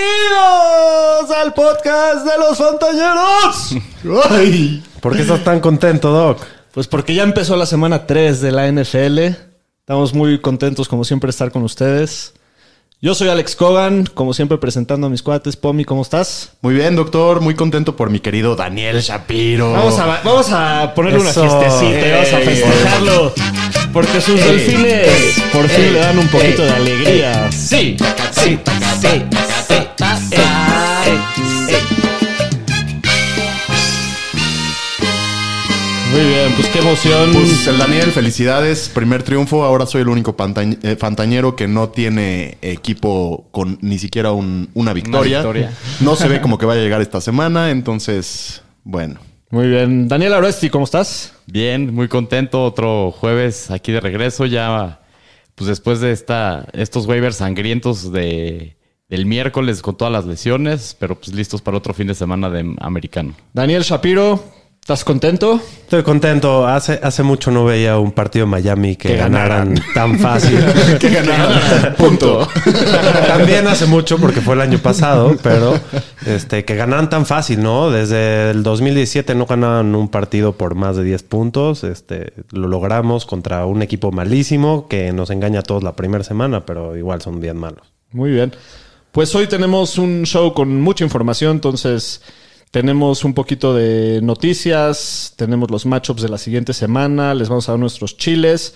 Bienvenidos al podcast de los Fantañeros. Ay. ¿Por qué estás tan contento, Doc? Pues porque ya empezó la semana 3 de la NFL. Estamos muy contentos, como siempre, de estar con ustedes. Yo soy Alex Cogan, como siempre, presentando a mis cuates. Pomi, ¿cómo estás? Muy bien, doctor. Muy contento por mi querido Daniel Shapiro. Vamos a, vamos a ponerle una Eso. fiestecita y vamos a festejarlo. Porque sus delfines por fin le dan un poquito de alegría. Sí, sí, sí, sí, Muy bien, pues qué emoción. Pues el Daniel, felicidades. Primer triunfo. Ahora soy el único pantañ- eh, fantañero que no tiene equipo con ni siquiera un- una, victoria. victoria. No se ve como que vaya a llegar esta semana. Entonces, bueno. Muy bien. Daniel Aresti, ¿cómo estás? Bien, muy contento. Otro jueves aquí de regreso. Ya, pues después de esta, estos waivers sangrientos de, del miércoles con todas las lesiones, pero pues listos para otro fin de semana de americano. Daniel Shapiro, ¿estás contento? Estoy contento. Hace, hace mucho no veía un partido de Miami que, Que ganaran, ganaran. tan fácil. Que ganaron. Punto. También hace mucho, porque fue el año pasado, pero este, que ganaran tan fácil, ¿no? Desde el 2017 no ganaban un partido por más de 10 puntos. Este, lo logramos contra un equipo malísimo que nos engaña a todos la primera semana, pero igual son bien malos. Muy bien. Pues hoy tenemos un show con mucha información, entonces tenemos un poquito de noticias, tenemos los matchups de la siguiente semana, les vamos a dar nuestros chiles.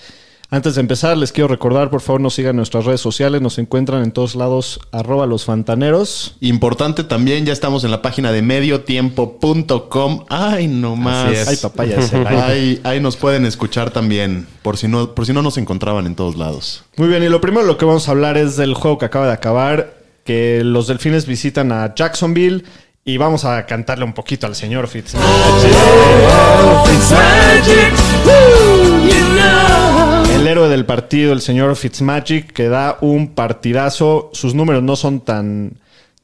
Antes de empezar, les quiero recordar, por favor, nos sigan en nuestras redes sociales, nos encuentran en todos lados, arroba los fantaneros. Importante también, ya estamos en la página de mediotiempo.com. Ay, no más. Ay, papaya, ese like. Ahí, ahí nos pueden escuchar también, por si no, por si no nos encontraban en todos lados. Muy bien, y lo primero lo que vamos a hablar es del juego que acaba de acabar, que los delfines visitan a Jacksonville y vamos a cantarle un poquito al señor Fitz. El héroe del partido, el señor Fitzmagic, que da un partidazo. Sus números no son tan,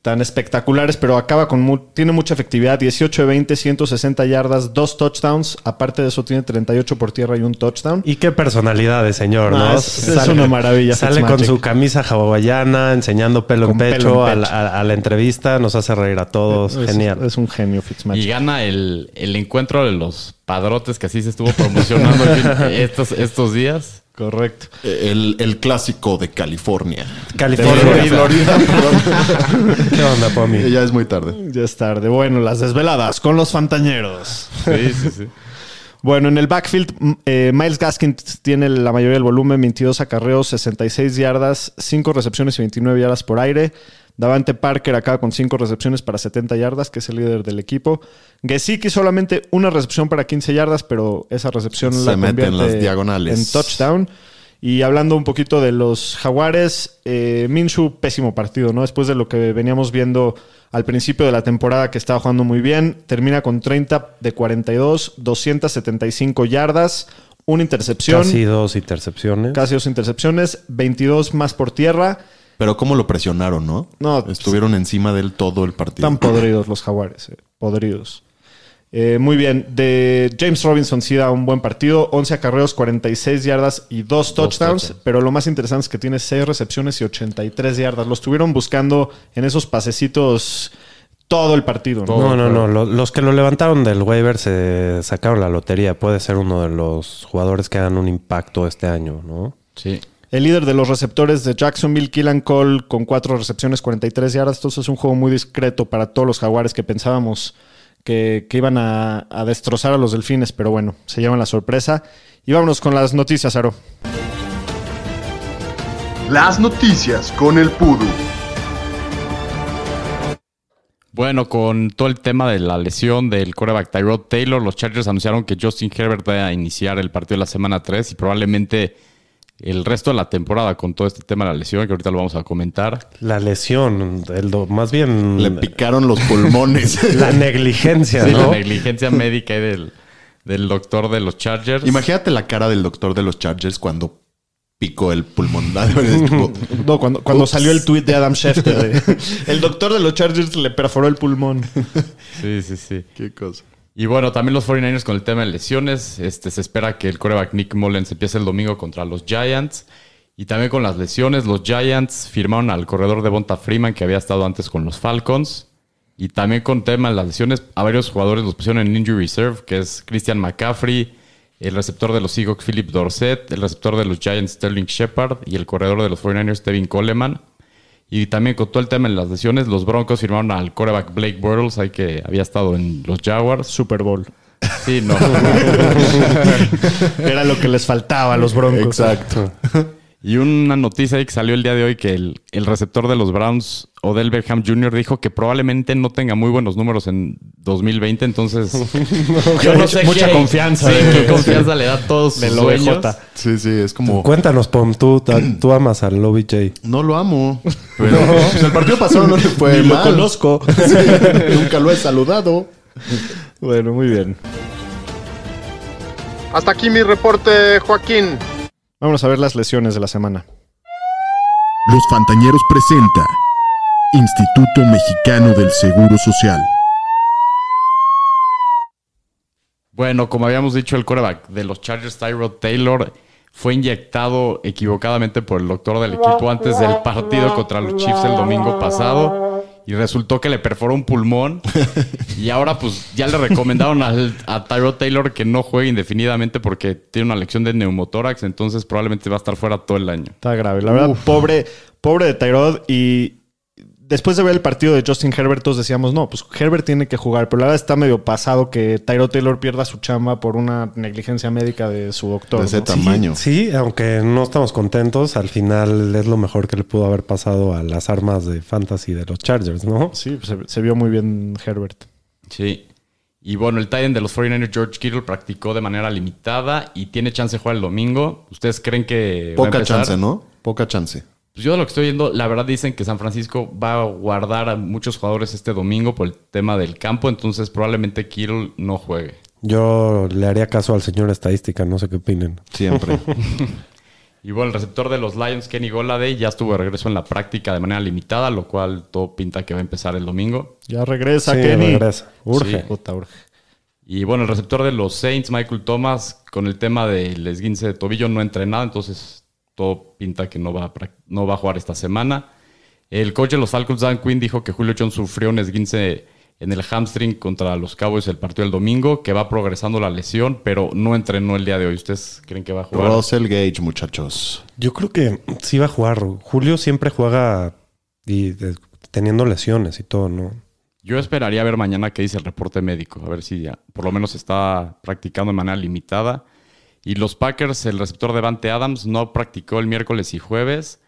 tan espectaculares, pero acaba con mu- tiene mucha efectividad. 18 de 20, 160 yardas, dos touchdowns. Aparte de eso, tiene 38 por tierra y un touchdown. Y qué personalidad de señor, ¿no? No, es- es una maravilla, Sale con su camisa hawaiana, enseñando pelo Con en pelo pecho, en a la-. A, entrevista, nos hace reír a todos. Es- Genial. Es un genio Fitzmagic. Y gana el, el encuentro de los padrotes que así se estuvo promocionando estos, estos días. Correcto. El, el clásico de California. California. De Florida, perdón. ¿Qué onda, Pomi? ya es muy tarde. Ya es tarde. Bueno, las desveladas con los fantañeros. Sí, sí, sí. Bueno, en el backfield, eh, Miles Gaskin tiene la mayoría del volumen, 22 acarreos, 66 yardas, 5 recepciones y 29 yardas por aire. Davante Parker acaba con 5 recepciones para 70 yardas, que es el líder del equipo. Gesicki solamente una recepción para 15 yardas, pero esa recepción Se la mete en convierte las diagonales. en touchdown. Y hablando un poquito de los jaguares, eh, Minshew, pésimo partido, ¿no? Después de lo que veníamos viendo al principio de la temporada, que estaba jugando muy bien, termina con 30 de 42, 275 yardas, una intercepción, Casi casi, dos intercepciones. dos intercepciones, 22 más por tierra. Pero cómo lo presionaron, ¿no? No, Estuvieron encima de él todo el partido. Están podridos los jaguares, eh, podridos. Eh, muy bien, de James Robinson sí da un buen partido, 11 acarreos, 46 yardas y 2 touchdowns, pero lo más interesante es que tiene 6 recepciones y 83 yardas. Lo estuvieron buscando en esos pasecitos todo el partido. ¿no? No, no, no. Lo- Los que lo levantaron del waiver se sacaron la lotería. Puede ser uno de los jugadores que hagan un impacto este año, ¿no? Sí. El líder de los receptores de Jacksonville, Killan Cole, con 4 recepciones, 43 yardas. Entonces es un juego muy discreto para todos los jaguares que pensábamos que, que iban a, a destrozar a los delfines, pero bueno, se llevan la sorpresa. Y vámonos con las noticias, Aro. Las noticias con el Pudu. Bueno, con todo el tema de la lesión del quarterback Tyrod Taylor, los Chargers anunciaron que Justin Herbert va a iniciar el partido de la semana 3 y probablemente el resto de la temporada con todo este tema de la lesión, que ahorita lo vamos a comentar. La lesión, el do- más bien Le picaron los pulmones. la negligencia, Sí, ¿no? la negligencia médica del, del doctor de los Chargers. Imagínate la cara del doctor de los Chargers cuando picó el pulmón. No, cuando, cuando Ups. salió el tweet de Adam Schefter. de, el doctor de los Chargers le perforó el pulmón. Sí, sí, sí. Qué cosa. Y bueno, también los 49ers con el tema de lesiones. Este, se espera que el coreback Nick Mullens empiece el domingo contra los Giants. Y también con las lesiones, los Giants firmaron al corredor de Bonta Freeman que había estado antes con los Falcons. Y también con tema de las lesiones, a varios jugadores los pusieron en Injury Reserve, que es Christian McCaffrey, el receptor de los Seahawks Philip Dorset, el receptor de los Giants Sterling Shepard y el corredor de los 49ers Tevin Coleman. Y también con todo el tema de las lesiones, los Broncos firmaron al coreback Blake Bortles, ahí que había estado en los Jaguars. Super Bowl. Sí, no. Era lo que les faltaba a los Broncos. Exacto. Y una noticia ahí que salió el día de hoy que el, el receptor de los Browns, Odell Beckham Jr., dijo que probablemente no tenga muy buenos números en 2020. Entonces, yo no sé Mucha qué- confianza Sí, de- qué confianza le da a todos sueños. OBJ. Sí, sí, es como. Cuéntanos, Pom, tú, tú amas al OBJ. No lo amo. Pero pues, el partido pasado no le fue Ni lo mal. conozco. Sí, nunca lo he saludado. Bueno, muy bien. Hasta aquí mi reporte, Joaquín. Vamos a ver las lesiones de la semana. Los Fantañeros presenta Instituto Mexicano del Seguro Social. Bueno, como habíamos dicho, el coreback de los Chargers, Tyrod Taylor, fue inyectado equivocadamente por el doctor del equipo antes del partido contra los Chiefs el domingo pasado. Y resultó que le perforó un pulmón. y ahora, pues, ya le recomendaron al- a Tyrod Taylor que no juegue indefinidamente porque tiene una lección de neumotórax. Entonces, probablemente va a estar fuera todo el año. Está grave. La verdad, pobre, pobre de Tyrod. Y después de ver el partido de Justin Herbert, todos decíamos, no, pues Herbert tiene que jugar. Pero la verdad está medio pasado que Tyrod Taylor pierda su chamba por una negligencia médica de su doctor. De ese ¿no? tamaño. Sí, aunque no estamos contentos, al final es lo mejor que le pudo haber pasado a las armas de fantasy de los Chargers, ¿no? Sí, pues, se, se vio muy bien Herbert. Sí. Y bueno, el Titan de los 49ers, George Kittle, practicó de manera limitada y tiene chance de jugar el domingo. ¿Ustedes creen que va a Poca chance, ¿no? Poca chance. Pues yo de lo que estoy viendo, la verdad dicen que San Francisco va a guardar a muchos jugadores este domingo por el tema del campo, entonces probablemente Kittle no juegue. Yo le haría caso al señor estadística, no sé qué opinen. Siempre. Y bueno, el receptor de los Lions, Kenny Goladay, ya estuvo de regreso en la práctica de manera limitada, lo cual todo pinta que va a empezar el domingo. Ya regresa Sí, Kenny. regresa. Urge. Sí. Puta, urge. Y bueno, el receptor de los Saints, Michael Thomas, con el tema del esguince de tobillo, no entrenado, entonces todo pinta que no va a, no va a jugar esta semana. El coach de los Falcons, Dan Quinn, dijo que Julio Jones sufrió un esguince en el hamstring contra los Cowboys el partido del domingo, que va progresando la lesión, pero no entrenó el día de hoy. ¿Ustedes creen que va a jugar? Russell Gage, muchachos. Yo creo que sí va a jugar. Julio siempre juega y de- teniendo lesiones y todo, ¿no? Yo esperaría ver mañana qué dice el reporte médico, a ver si ya por lo menos está practicando de manera limitada. Y los Packers, el receptor de Vante Adams, no practicó el miércoles y jueves.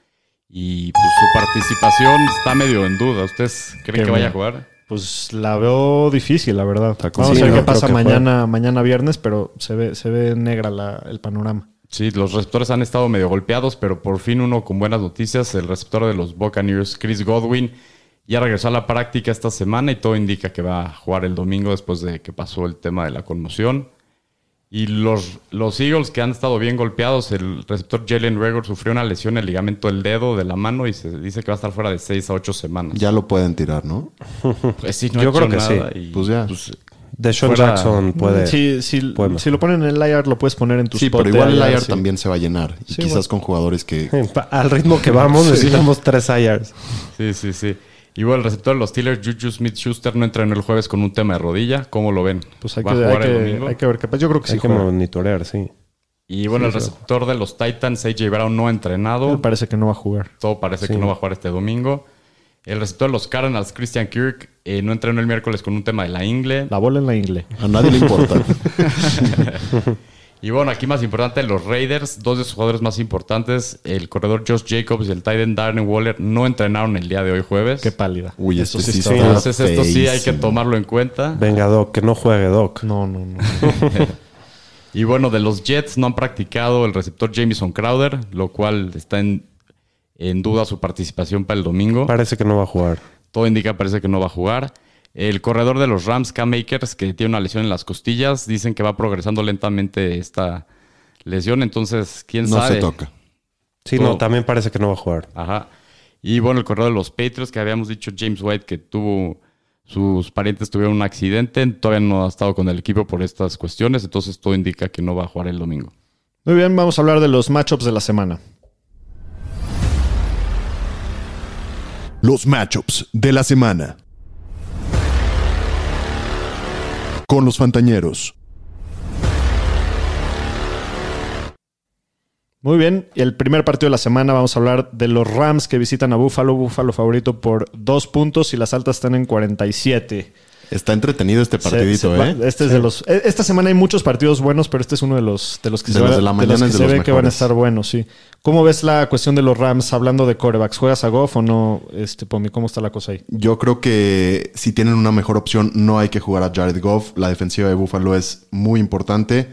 Y pues su participación está medio en duda. ¿Ustedes creen Qué que vaya a jugar? Pues la veo difícil, la verdad. Vamos Sí, a ver no qué pasa mañana, mañana viernes, pero se ve, se ve negra la- el panorama. Sí, los receptores han estado medio golpeados, pero por fin uno con buenas noticias. El receptor de los Buccaneers, Chris Godwin, ya regresó a la práctica esta semana y todo indica que va a jugar el domingo después de que pasó el tema de la conmoción. Y los, los Eagles que han estado bien golpeados, el receptor Jalen Rager sufrió una lesión en el ligamento del dedo de la mano y se dice que va a estar fuera de 6 a 8 semanas. Ya lo pueden tirar, ¿no? Pues sí, no Yo creo que nada sí. y, Pues ya. Deshaun Fuera- Jackson puede. Si, si, puede si lo ponen en el IR, lo puedes poner en tu Sí, spot pero igual el IR, sí. también se va a llenar. Y Sí, quizás bueno. con jugadores que... Al ritmo que vamos, necesitamos tres IRs. Sí, sí, sí. Y bueno, el receptor de los Steelers, Juju Smith-Schuster, no entrenó el jueves con un tema de rodilla. ¿Cómo lo ven? Pues hay ¿Va que, a hay, jugar el que, domingo? hay que ver qué pasa. Yo creo que sí Hay que juega. monitorear, sí. Y bueno, el receptor de los Titans, AJ Brown, no ha entrenado. Me parece que no va a jugar. Todo parece Sí. que no va a jugar este domingo. El receptor de los Cardinals, Christian Kirk, eh, no entrenó el miércoles con un tema de la ingle. La bola en la ingle. A nadie le importa. Y bueno, aquí más importante, los Raiders, dos de sus jugadores más importantes, el corredor Josh Jacobs y el tight end Darren Waller, no entrenaron el día de hoy jueves. Qué pálida. Uy, Eso este sí está- Entonces esto sí hay que tomarlo en cuenta. Venga, Doc, que no juegue Doc. No, no, no. Y bueno, de los Jets no han practicado el receptor Jamison Crowder, lo cual está en, en duda su participación para el domingo. Parece que no va a jugar. Todo indica, parece que no va a jugar. El corredor de los Rams, Cam Akers, que tiene una lesión en las costillas, dicen que va progresando lentamente esta lesión, entonces, quién No sabe. se toca. Sí, Todo. no, también parece que no va a jugar. Ajá. Y bueno, el corredor de los Patriots, que habíamos dicho James White, que tuvo sus parientes tuvieron un accidente, todavía no ha estado con el equipo por estas cuestiones, entonces todo indica que no va a jugar el domingo. Muy bien, vamos a hablar de los matchups de la semana. Los matchups de la semana. Con los Fantañeros. Muy bien, el primer partido de la semana vamos a hablar de los Rams que visitan a Buffalo. Buffalo favorito por dos puntos y las altas están en 47. Está entretenido este partidito, se- ¿eh? Este es de los. e- Esta semana hay muchos partidos buenos, pero este es uno de los de los que De se, los va- de la de mañana los que es de se los ve que van a estar buenos, sí. ¿Cómo ves la cuestión de los Rams hablando de corebacks? ¿Juegas a Goff o no, este Pomi? ¿Cómo está la cosa ahí? Yo creo que si tienen una mejor opción, no hay que jugar a Jared Goff. La defensiva de Buffalo es muy importante.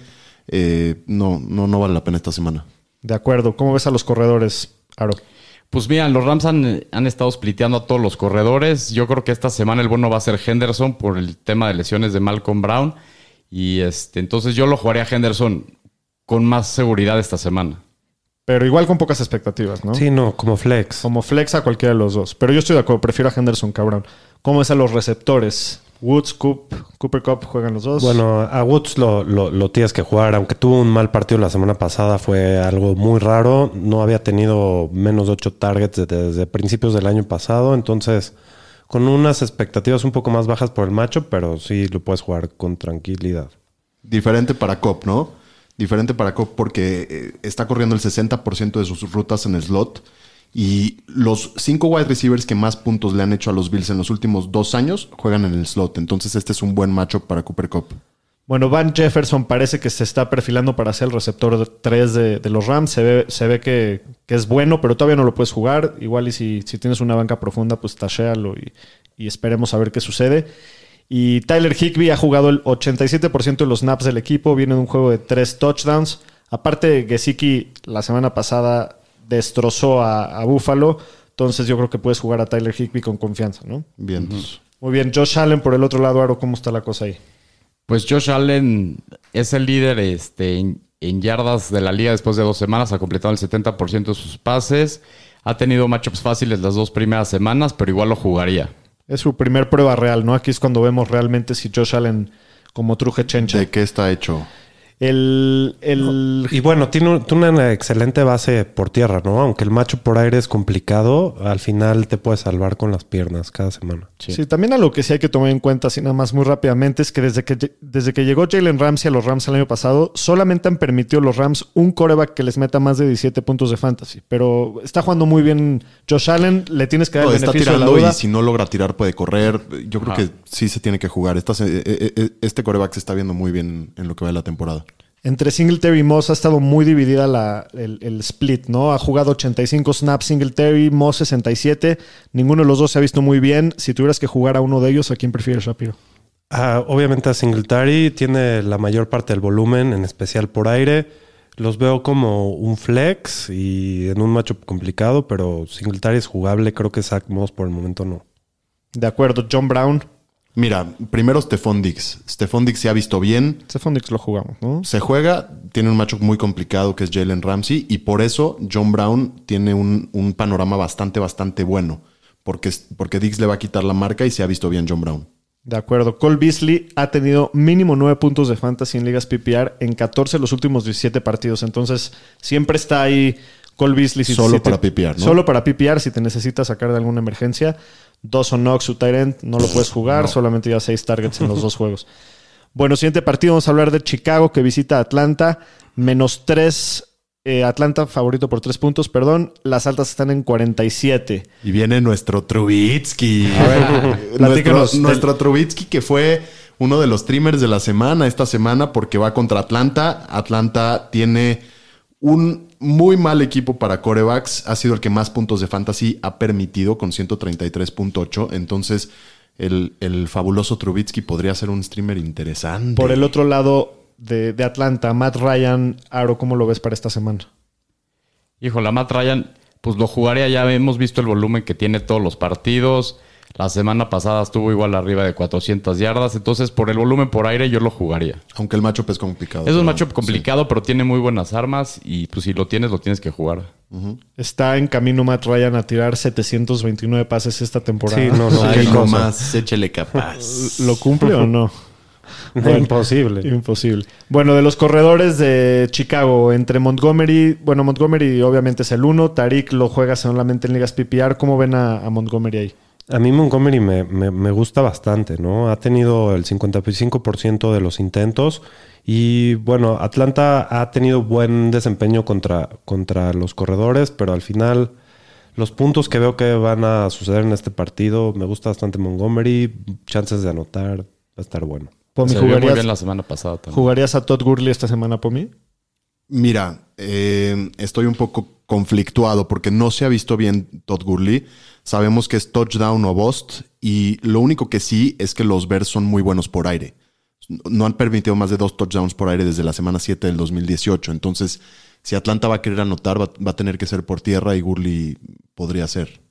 Eh, no, no, no vale la pena esta semana. De acuerdo. ¿Cómo ves a los corredores, Aro? Pues mira, los Rams han, han estado spliteando a todos los corredores. Yo creo que esta semana el bueno va a ser Henderson por el tema de lesiones de Malcolm Brown. Y este, entonces yo lo jugaría a Henderson con más seguridad esta semana. Pero igual con pocas expectativas, ¿no? Sí, no, como flex. Como flex a cualquiera de los dos. Pero yo estoy de acuerdo, prefiero a Henderson, cabrón. ¿Cómo es a los receptores? Woods, Coop, Cooper Cup juegan los dos. Bueno, a Woods lo, lo- lo tienes que jugar. Aunque tuvo un mal partido la semana pasada, fue algo muy raro. No había tenido menos de 8 targets desde, desde principios del año pasado. Entonces, con unas expectativas un poco más bajas por el macho, pero sí lo puedes jugar con tranquilidad. Diferente para Cop, ¿no? Diferente para Cop porque eh, está corriendo el 60% de sus rutas en el slot. Y los cinco wide receivers que más puntos le han hecho a los Bills en los últimos dos años juegan en el slot. Entonces, este es un buen matchup para Cooper Cup. Bueno, Van Jefferson parece que se está perfilando para ser el receptor 3 de, de los Rams. Se ve, se ve que, que es bueno, pero todavía no lo puedes jugar. Igual y si, si tienes una banca profunda, pues tashéalo y, y esperemos a ver qué sucede. Y Tyler Higby ha jugado el 87% de los snaps del equipo. Viene de un juego de tres touchdowns. Aparte, Gesicki la semana pasada destrozó a, a Buffalo. Entonces yo creo que puedes jugar a Tyler Higby con confianza, ¿no? Bien. Muy bien, Josh Allen por el otro lado, Aro, ¿cómo está la cosa ahí? Pues Josh Allen es el líder este, en, en yardas de la liga después de dos semanas. Ha completado el 70% de sus pases. Ha tenido matchups fáciles las dos primeras semanas, pero igual lo jugaría. Es su primer prueba real, ¿no? Aquí es cuando vemos realmente si Josh Allen como truje chencha. ¿De qué está hecho? El, el Y bueno, tiene, un- tiene una excelente base por tierra, ¿no? Aunque el macho por aire es complicado, al final te puedes salvar con las piernas cada semana. sí. también algo que sí hay que tomar en cuenta, así nada más muy rápidamente, es que desde que, desde que llegó Jalen Ramsey a los Rams el año pasado, solamente han permitido los Rams un coreback que les meta más de 17 puntos de fantasy. Pero está jugando muy bien Josh Allen, le tienes que dar No, el está beneficio de la tirando duda. y si no logra tirar puede correr. Yo creo Ajá. que sí se tiene que jugar. Esta eh, eh, eh, este coreback se está viendo muy bien en lo que va de la temporada. Entre Singletary y Moss ha estado muy dividida la- el, el split, ¿no? Ha jugado 85 snaps Singletary, Moss 67. Ninguno de los dos se ha visto muy bien. Si tuvieras que jugar a uno de ellos, ¿a quién prefieres, Shapiro? Ah, obviamente a Singletary tiene la mayor parte del volumen, en especial por aire. Los veo como un flex y en un matchup complicado, pero Singletary es jugable. Creo que Zach Moss por el momento no. De acuerdo, John Brown. Mira, primero Stephon Dix. Stephon Dix se ha visto bien. Stephon Dix lo jugamos, ¿no? Se juega, tiene un matchup muy complicado que es Jalen Ramsey y por eso John Brown tiene un, un panorama bastante, bastante bueno. Porque, porque Dix le va a quitar la marca y se ha visto bien John Brown. De acuerdo. Cole Beasley ha tenido mínimo 9 puntos de fantasy en ligas PPR en 14 de los últimos 17 partidos. Entonces, siempre está ahí Cole Beasley. Solo te- para PPR, ¿no? Solo para PPR si te necesitas sacar de alguna emergencia. Dawson Knox, su end, no lo puedes jugar. Solamente ya 6 targets en los dos juegos. Bueno, siguiente partido. Vamos a hablar de Chicago que visita a Atlanta. Menos 3. Atlanta favorito por 3 puntos, perdón. Las altas están en 47. Y viene nuestro Trubitsky. nuestro, platícanos. nuestro Trubitsky que fue uno de los streamers de la semana, esta semana, porque va contra Atlanta. Atlanta tiene un muy mal equipo para corebacks. Ha sido el que más puntos de fantasy ha permitido con 133.8. Entonces, el, el fabuloso Trubitsky podría ser un streamer interesante. Por el otro lado, de, de Atlanta, Matt Ryan, Aro, ¿cómo lo ves para esta semana? Híjole, Matt Ryan, pues lo jugaría ya. Hemos visto el volumen que tiene todos los partidos. La semana pasada estuvo igual arriba de 400 yardas. Entonces, por el volumen por aire, yo lo jugaría. Aunque el matchup es complicado. Es un pero- matchup complicado, pero tiene muy buenas armas. Y pues si lo tienes, lo tienes que jugar. Está en camino Matt Ryan a tirar 729 pases esta temporada. Sí, no, no. Ay, no más, échele capaz. ¿Lo cumple o no? Imposible. Imposible. Bueno, de los corredores de Chicago, entre Montgomery, bueno, Montgomery obviamente es el uno, Tarik lo juega solamente en ligas PPR. ¿Cómo ven a, a Montgomery ahí? A mí Montgomery me, me- me gusta bastante, ¿no? Ha tenido el 55% de los intentos y bueno, Atlanta ha tenido buen desempeño contra, contra los corredores, pero al final los puntos que veo que van a suceder en este partido, me gusta bastante Montgomery, chances de anotar, va a estar bueno. Pomi, Se vio muy ¿jugarías, bien la semana pasada también. ¿jugarías a Todd Gurley esta semana, Pomi? Mira, eh, estoy un poco conflictuado porque no se ha visto bien Todd Gurley. Sabemos que es touchdown o bust y lo único que sí es que los Bears son muy buenos por aire. No han permitido más de dos touchdowns por aire desde la semana 7 del 2018. Entonces, si Atlanta va a querer anotar, va, a tener que ser por tierra y Gurley podría ser.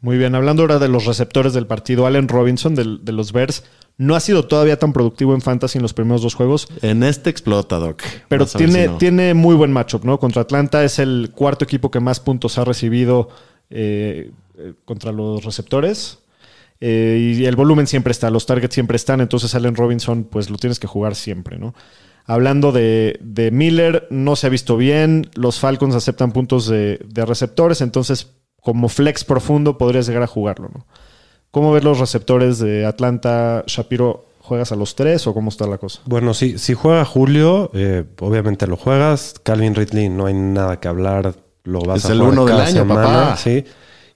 Muy bien, hablando ahora de los receptores del partido, Allen Robinson de, los Bears no ha sido todavía tan productivo en fantasy en los primeros dos juegos, En este explota, Doc. pero tiene, si no. tiene muy buen matchup, ¿no? Contra Atlanta es el cuarto equipo que más puntos ha recibido eh, eh, contra los receptores. Eh, y el volumen siempre está, los targets siempre están, entonces Allen Robinson, pues lo tienes que jugar siempre, ¿no? Hablando de, de Miller, no se ha visto bien. Los Falcons aceptan puntos de, de receptores, entonces como flex profundo podrías llegar a jugarlo, ¿no? ¿Cómo ves los receptores de Atlanta? Shapiro, ¿juegas a los tres o cómo está la cosa? Bueno, si, si juega Julio, eh, obviamente lo juegas. Calvin Ridley, no hay nada que hablar. Lo vas Es a el jugar uno del cada año, papá. Sí.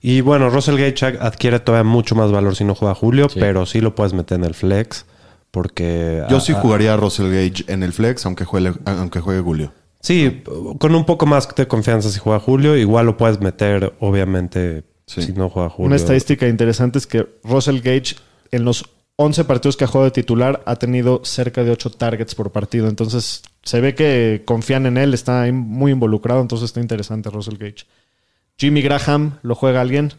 Y bueno, Russell Gage adquiere todavía mucho más valor si no juega Julio, Sí. pero sí lo puedes meter en el flex. Porque. Yo sí jugaría a Russell Gage en el flex, aunque juegue, aunque juegue Julio. Sí, con un poco más de confianza si juega Julio. Igual lo puedes meter, obviamente, Sí. si no juega Julio. Una estadística interesante es que Russell Gage en los 11 partidos que ha jugado de titular ha tenido cerca de 8 targets por partido. Entonces se ve que confían en él, está ahí muy involucrado, entonces está interesante Russell Gage. Jimmy Graham, ¿lo juega alguien?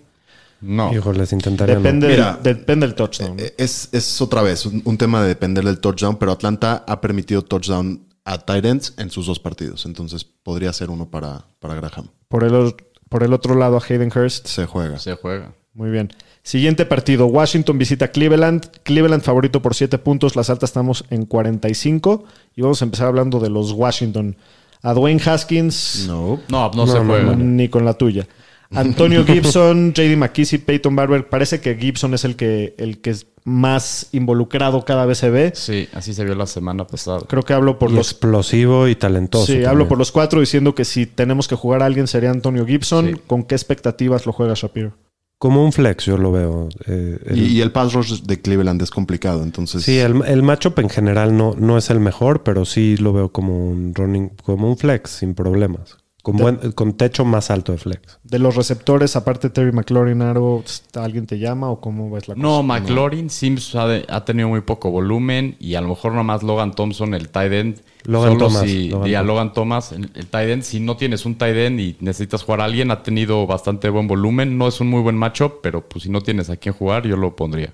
No. Híjoles, intentaría. no. Depende, Mira, del, depende del touchdown. ¿no? Eh, Es, es otra vez un, un tema de depender del touchdown, pero Atlanta ha permitido touchdown a Titans en sus dos partidos. Entonces podría ser uno para, para Graham. Por, el, por el otro lado, a Hayden Hurst. Se juega. Se juega. Muy bien. Siguiente partido. Washington visita Cleveland. Cleveland favorito por 7 puntos. Las altas estamos en 45. Y vamos a empezar hablando de los Washington. A Dwayne Haskins. No. No, no, se juega. Ni con la tuya. Antonio Gibson, JD McKissick, Peyton Barber. Parece que Gibson es el que, el que es más involucrado cada vez se ve. Sí, así se vio la semana pasada. Creo que hablo por Y los. explosivo y talentoso. Sí, también. hablo por los cuatro diciendo que si tenemos que jugar a alguien sería Antonio Gibson. Sí. ¿Con qué expectativas lo juega Shapiro? Como un flex, yo lo veo. Eh, el- Y, y el pass rush de Cleveland es complicado. Entonces, Sí, el, el matchup en general no, no es el mejor, pero sí lo veo como un running, como un flex sin problemas. Con, buen, con techo más alto de flex. De los receptores, aparte Terry McLaurin, Aro, ¿alguien te llama o cómo ves la cosa? No, McLaurin Sims ha, de- ha tenido muy poco volumen y a lo mejor nomás Logan Thompson, el tight end. Logan solo Thomas, si- Logan y a Thomas. Logan Thomas, el, el tight end. Si no tienes un tight end y necesitas jugar a alguien, ha tenido bastante buen volumen. No es un muy buen matchup, pero pues si no tienes a quién jugar, yo lo pondría.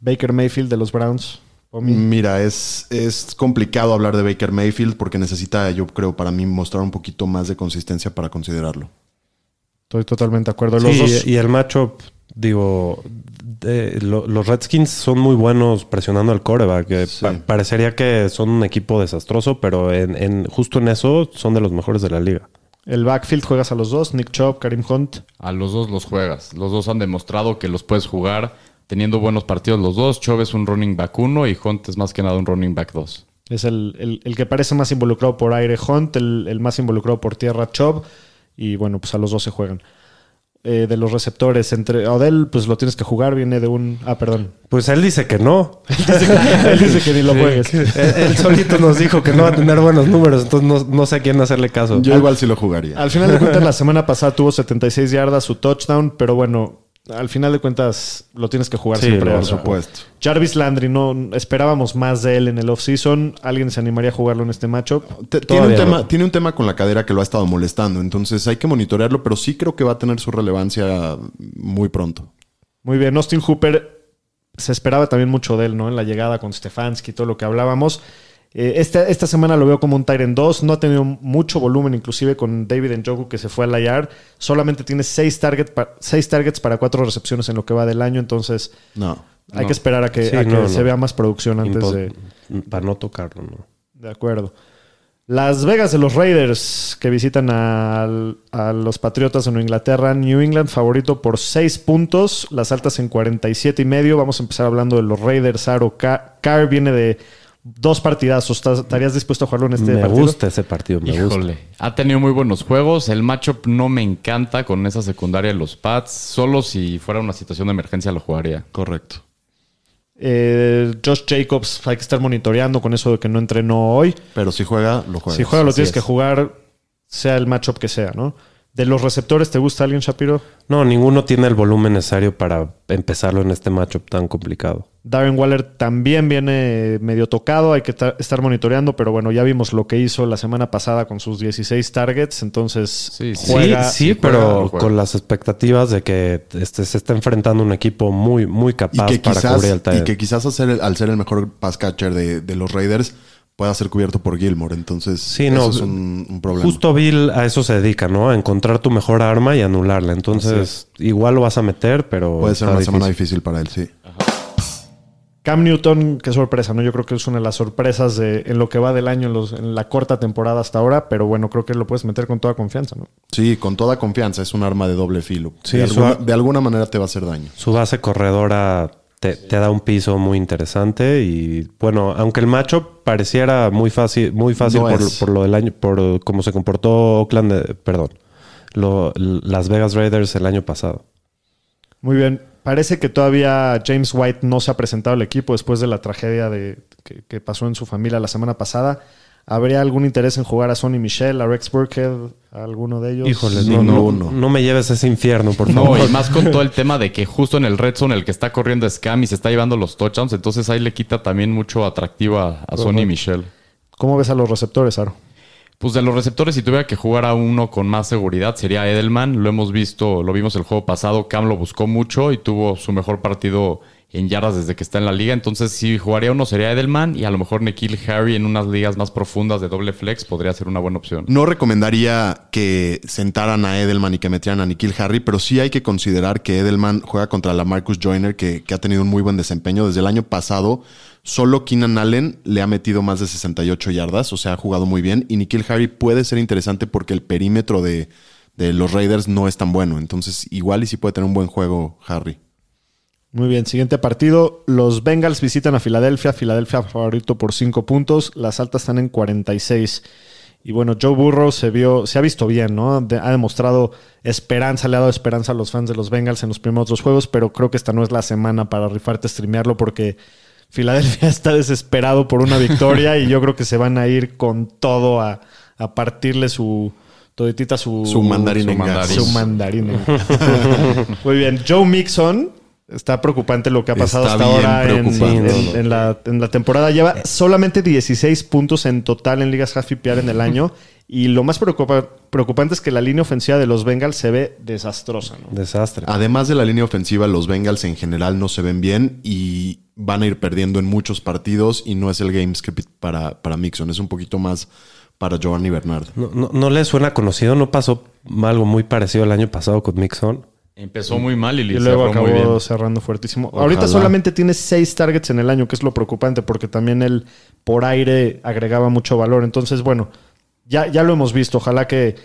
Baker Mayfield de los Browns. Mira, es, es complicado hablar de Baker Mayfield porque necesita, yo creo, para mí mostrar un poquito más de consistencia para considerarlo. Estoy totalmente de acuerdo. Los Sí, dos. y el matchup, digo, de- lo- los Redskins son muy buenos presionando al coreback. que Sí. pa- parecería que son un equipo desastroso, pero en, en- justo en eso son de los mejores de la liga. El backfield juegas a los dos, Nick Chubb, Karim Hunt. A los dos los juegas. Los dos han demostrado que los puedes jugar teniendo buenos partidos los dos. Chubb es un running back 1 y Hunt es más que nada un running back 2. Es el, el- el que parece más involucrado por aire Hunt, el, el más involucrado por tierra Chubb. Y bueno, pues a los dos se juegan. Eh, de los receptores, entre Odell, pues lo tienes que jugar, viene de un. Ah, perdón. Pues él dice que no. Él dice que ni lo juegues. él, él solito nos dijo que no va a tener buenos números, entonces no, no sé a quién hacerle caso. Yo igual sí lo jugaría. Al final de cuentas, la semana pasada tuvo 76 yardas, su touchdown, pero bueno, al final de cuentas lo tienes que jugar Sí, siempre. por supuesto. Jarvis Landry, no esperábamos más de él en el offseason. ¿Alguien se animaría a jugarlo en este matchup? Tiene, un tema, no. tiene un tema con la cadera que lo ha estado molestando, entonces hay que monitorearlo, pero sí creo que va a tener su relevancia muy pronto. Muy bien, Austin Hooper se esperaba también mucho de él, ¿no? En la llegada con Stefanski y todo lo que hablábamos. Eh, esta, esta semana lo veo como un Tyrant 2. No ha tenido mucho volumen, inclusive con David Njoku que se fue al IR. Solamente tiene 6 target pa- seis targets para 4 recepciones en lo que va del año. Entonces No. hay que esperar a que, Sí, a que no, se no. vea más producción antes Impo- de... Para no tocarlo, ¿no? De acuerdo. Las Vegas de los Raiders que visitan al- a los Patriotas de Nueva Inglaterra. New England favorito por 6 puntos. Las altas en 47 y medio. Vamos a empezar hablando de los Raiders. Aro Ca- Carr viene de dos partidazos. ¿Estás- ¿Estarías dispuesto a jugarlo en este me partido? gusta ese partido, me gusta. Híjole, ha tenido muy buenos juegos. El matchup no me encanta con esa secundaria de los Pats. Solo si fuera una situación de emergencia lo jugaría. Correcto. Eh, Josh Jacobs hay que estar monitoreando con eso de que no entrenó hoy. Pero si juega, lo juega. Si juega lo así tienes es. que jugar, sea el matchup que sea, ¿no? De los receptores, ¿te gusta alguien, Shapiro? No, ninguno tiene el volumen necesario para empezarlo en este matchup tan complicado. Darren Waller también viene medio tocado, hay que ta- estar monitoreando, pero bueno, ya vimos lo que hizo la semana pasada con sus 16 targets, entonces Sí, sí. juega. sí, sí, sí, juega, pero juega. con las expectativas de que este, se está enfrentando un equipo muy, muy capaz para quizás, cubrir el y que quizás hacer el- al ser el mejor pass catcher de, de los Raiders pueda ser cubierto por Gilmore. Entonces, Sí, eso no, es un, un problema. Justo Bill a eso se dedica, ¿no? A encontrar tu mejor arma y anularla. Entonces, igual lo vas a meter, pero. Puede ser una semana difícil. difícil para él, sí. Cam Newton, qué sorpresa, ¿no? Yo creo que es una de las sorpresas de, en lo que va del año, en, los- en la corta temporada hasta ahora, pero bueno, creo que lo puedes meter con toda confianza, ¿no? Sí, con toda confianza. Es un arma de doble filo. Sí, de, su- alguna, de alguna manera te va a hacer daño. Su base corredora te, te da un piso muy interesante. Y bueno, aunque el macho pareciera muy fácil, muy fácil No por, lo del año, por cómo se comportó Oakland, eh, perdón, lo- Las Vegas Raiders el año pasado. Muy bien. Parece que todavía James White no se ha presentado al equipo después de la tragedia de, que, que pasó en su familia la semana pasada. ¿Habría algún interés en jugar a Sonny Michel, a Rex Burkhead, a alguno de ellos? Híjole, no, no, no, no me lleves a ese infierno, por favor. No, y más con todo el tema de que justo en el red zone el que está corriendo es Cam y se está llevando los touchdowns, entonces ahí le quita también mucho atractivo a, a Sonny Michel. ¿Cómo ves a los receptores, Aro? Pues de los receptores, si tuviera que jugar a uno con más seguridad, sería Edelman. Lo hemos visto, lo vimos el juego pasado. Cam lo buscó mucho y tuvo su mejor partido en yardas desde que está en la liga. Entonces, si jugaría uno, sería Edelman. Y a lo mejor Nikhil Harry en unas ligas más profundas de doble flex podría ser una buena opción. No recomendaría que sentaran a Edelman y que metieran a Nikhil Harry, pero sí hay que considerar que Edelman juega contra la Marcus Joyner, que, ha tenido un muy buen desempeño. Desde el año pasado, solo Keenan Allen le ha metido más de 68 yardas, o sea, ha jugado muy bien. Y Nikhil Harry puede ser interesante porque el perímetro de, de los Raiders no es tan bueno. Entonces, igual y sí puede tener un buen juego Harry. Muy bien, siguiente partido. Los Bengals visitan a Filadelfia. Filadelfia favorito por 5 puntos. Las altas están en 46. Y bueno, Joe Burrow se vio, se ha visto bien, ¿no? De- ha demostrado esperanza, le ha dado esperanza a los fans de los Bengals en los primeros dos juegos, pero creo que esta no es la semana para rifarte streamearlo porque Filadelfia está desesperado por una victoria y yo creo que se van a ir con todo a, a partirle su toditita su Su mandarín su en gas. mandarín. su mandarín. Muy bien. Joe Mixon. Está preocupante lo que ha pasado Está hasta ahora en, preocupante. en- en la, en la temporada. Lleva solamente 16 puntos en total en ligas half en el año. Y lo más preocupa- preocupante es que la línea ofensiva de los Bengals se ve desastrosa. ¿no? Desastre. Además de la línea ofensiva, los Bengals en general no se ven bien y van a ir perdiendo en muchos partidos y no es el game script para, para Mixon, es un poquito más para Giovanni Bernard. No, no, no le suena conocido, no pasó algo muy parecido el año pasado con Mixon. Empezó muy mal y, Y luego cerró muy bien. acabó cerrando fuertísimo. Ojalá. Ahorita solamente tiene 6 targets en el año, que es lo preocupante, porque también él por aire agregaba mucho valor. Entonces, bueno, ya, ya lo hemos visto. Ojalá que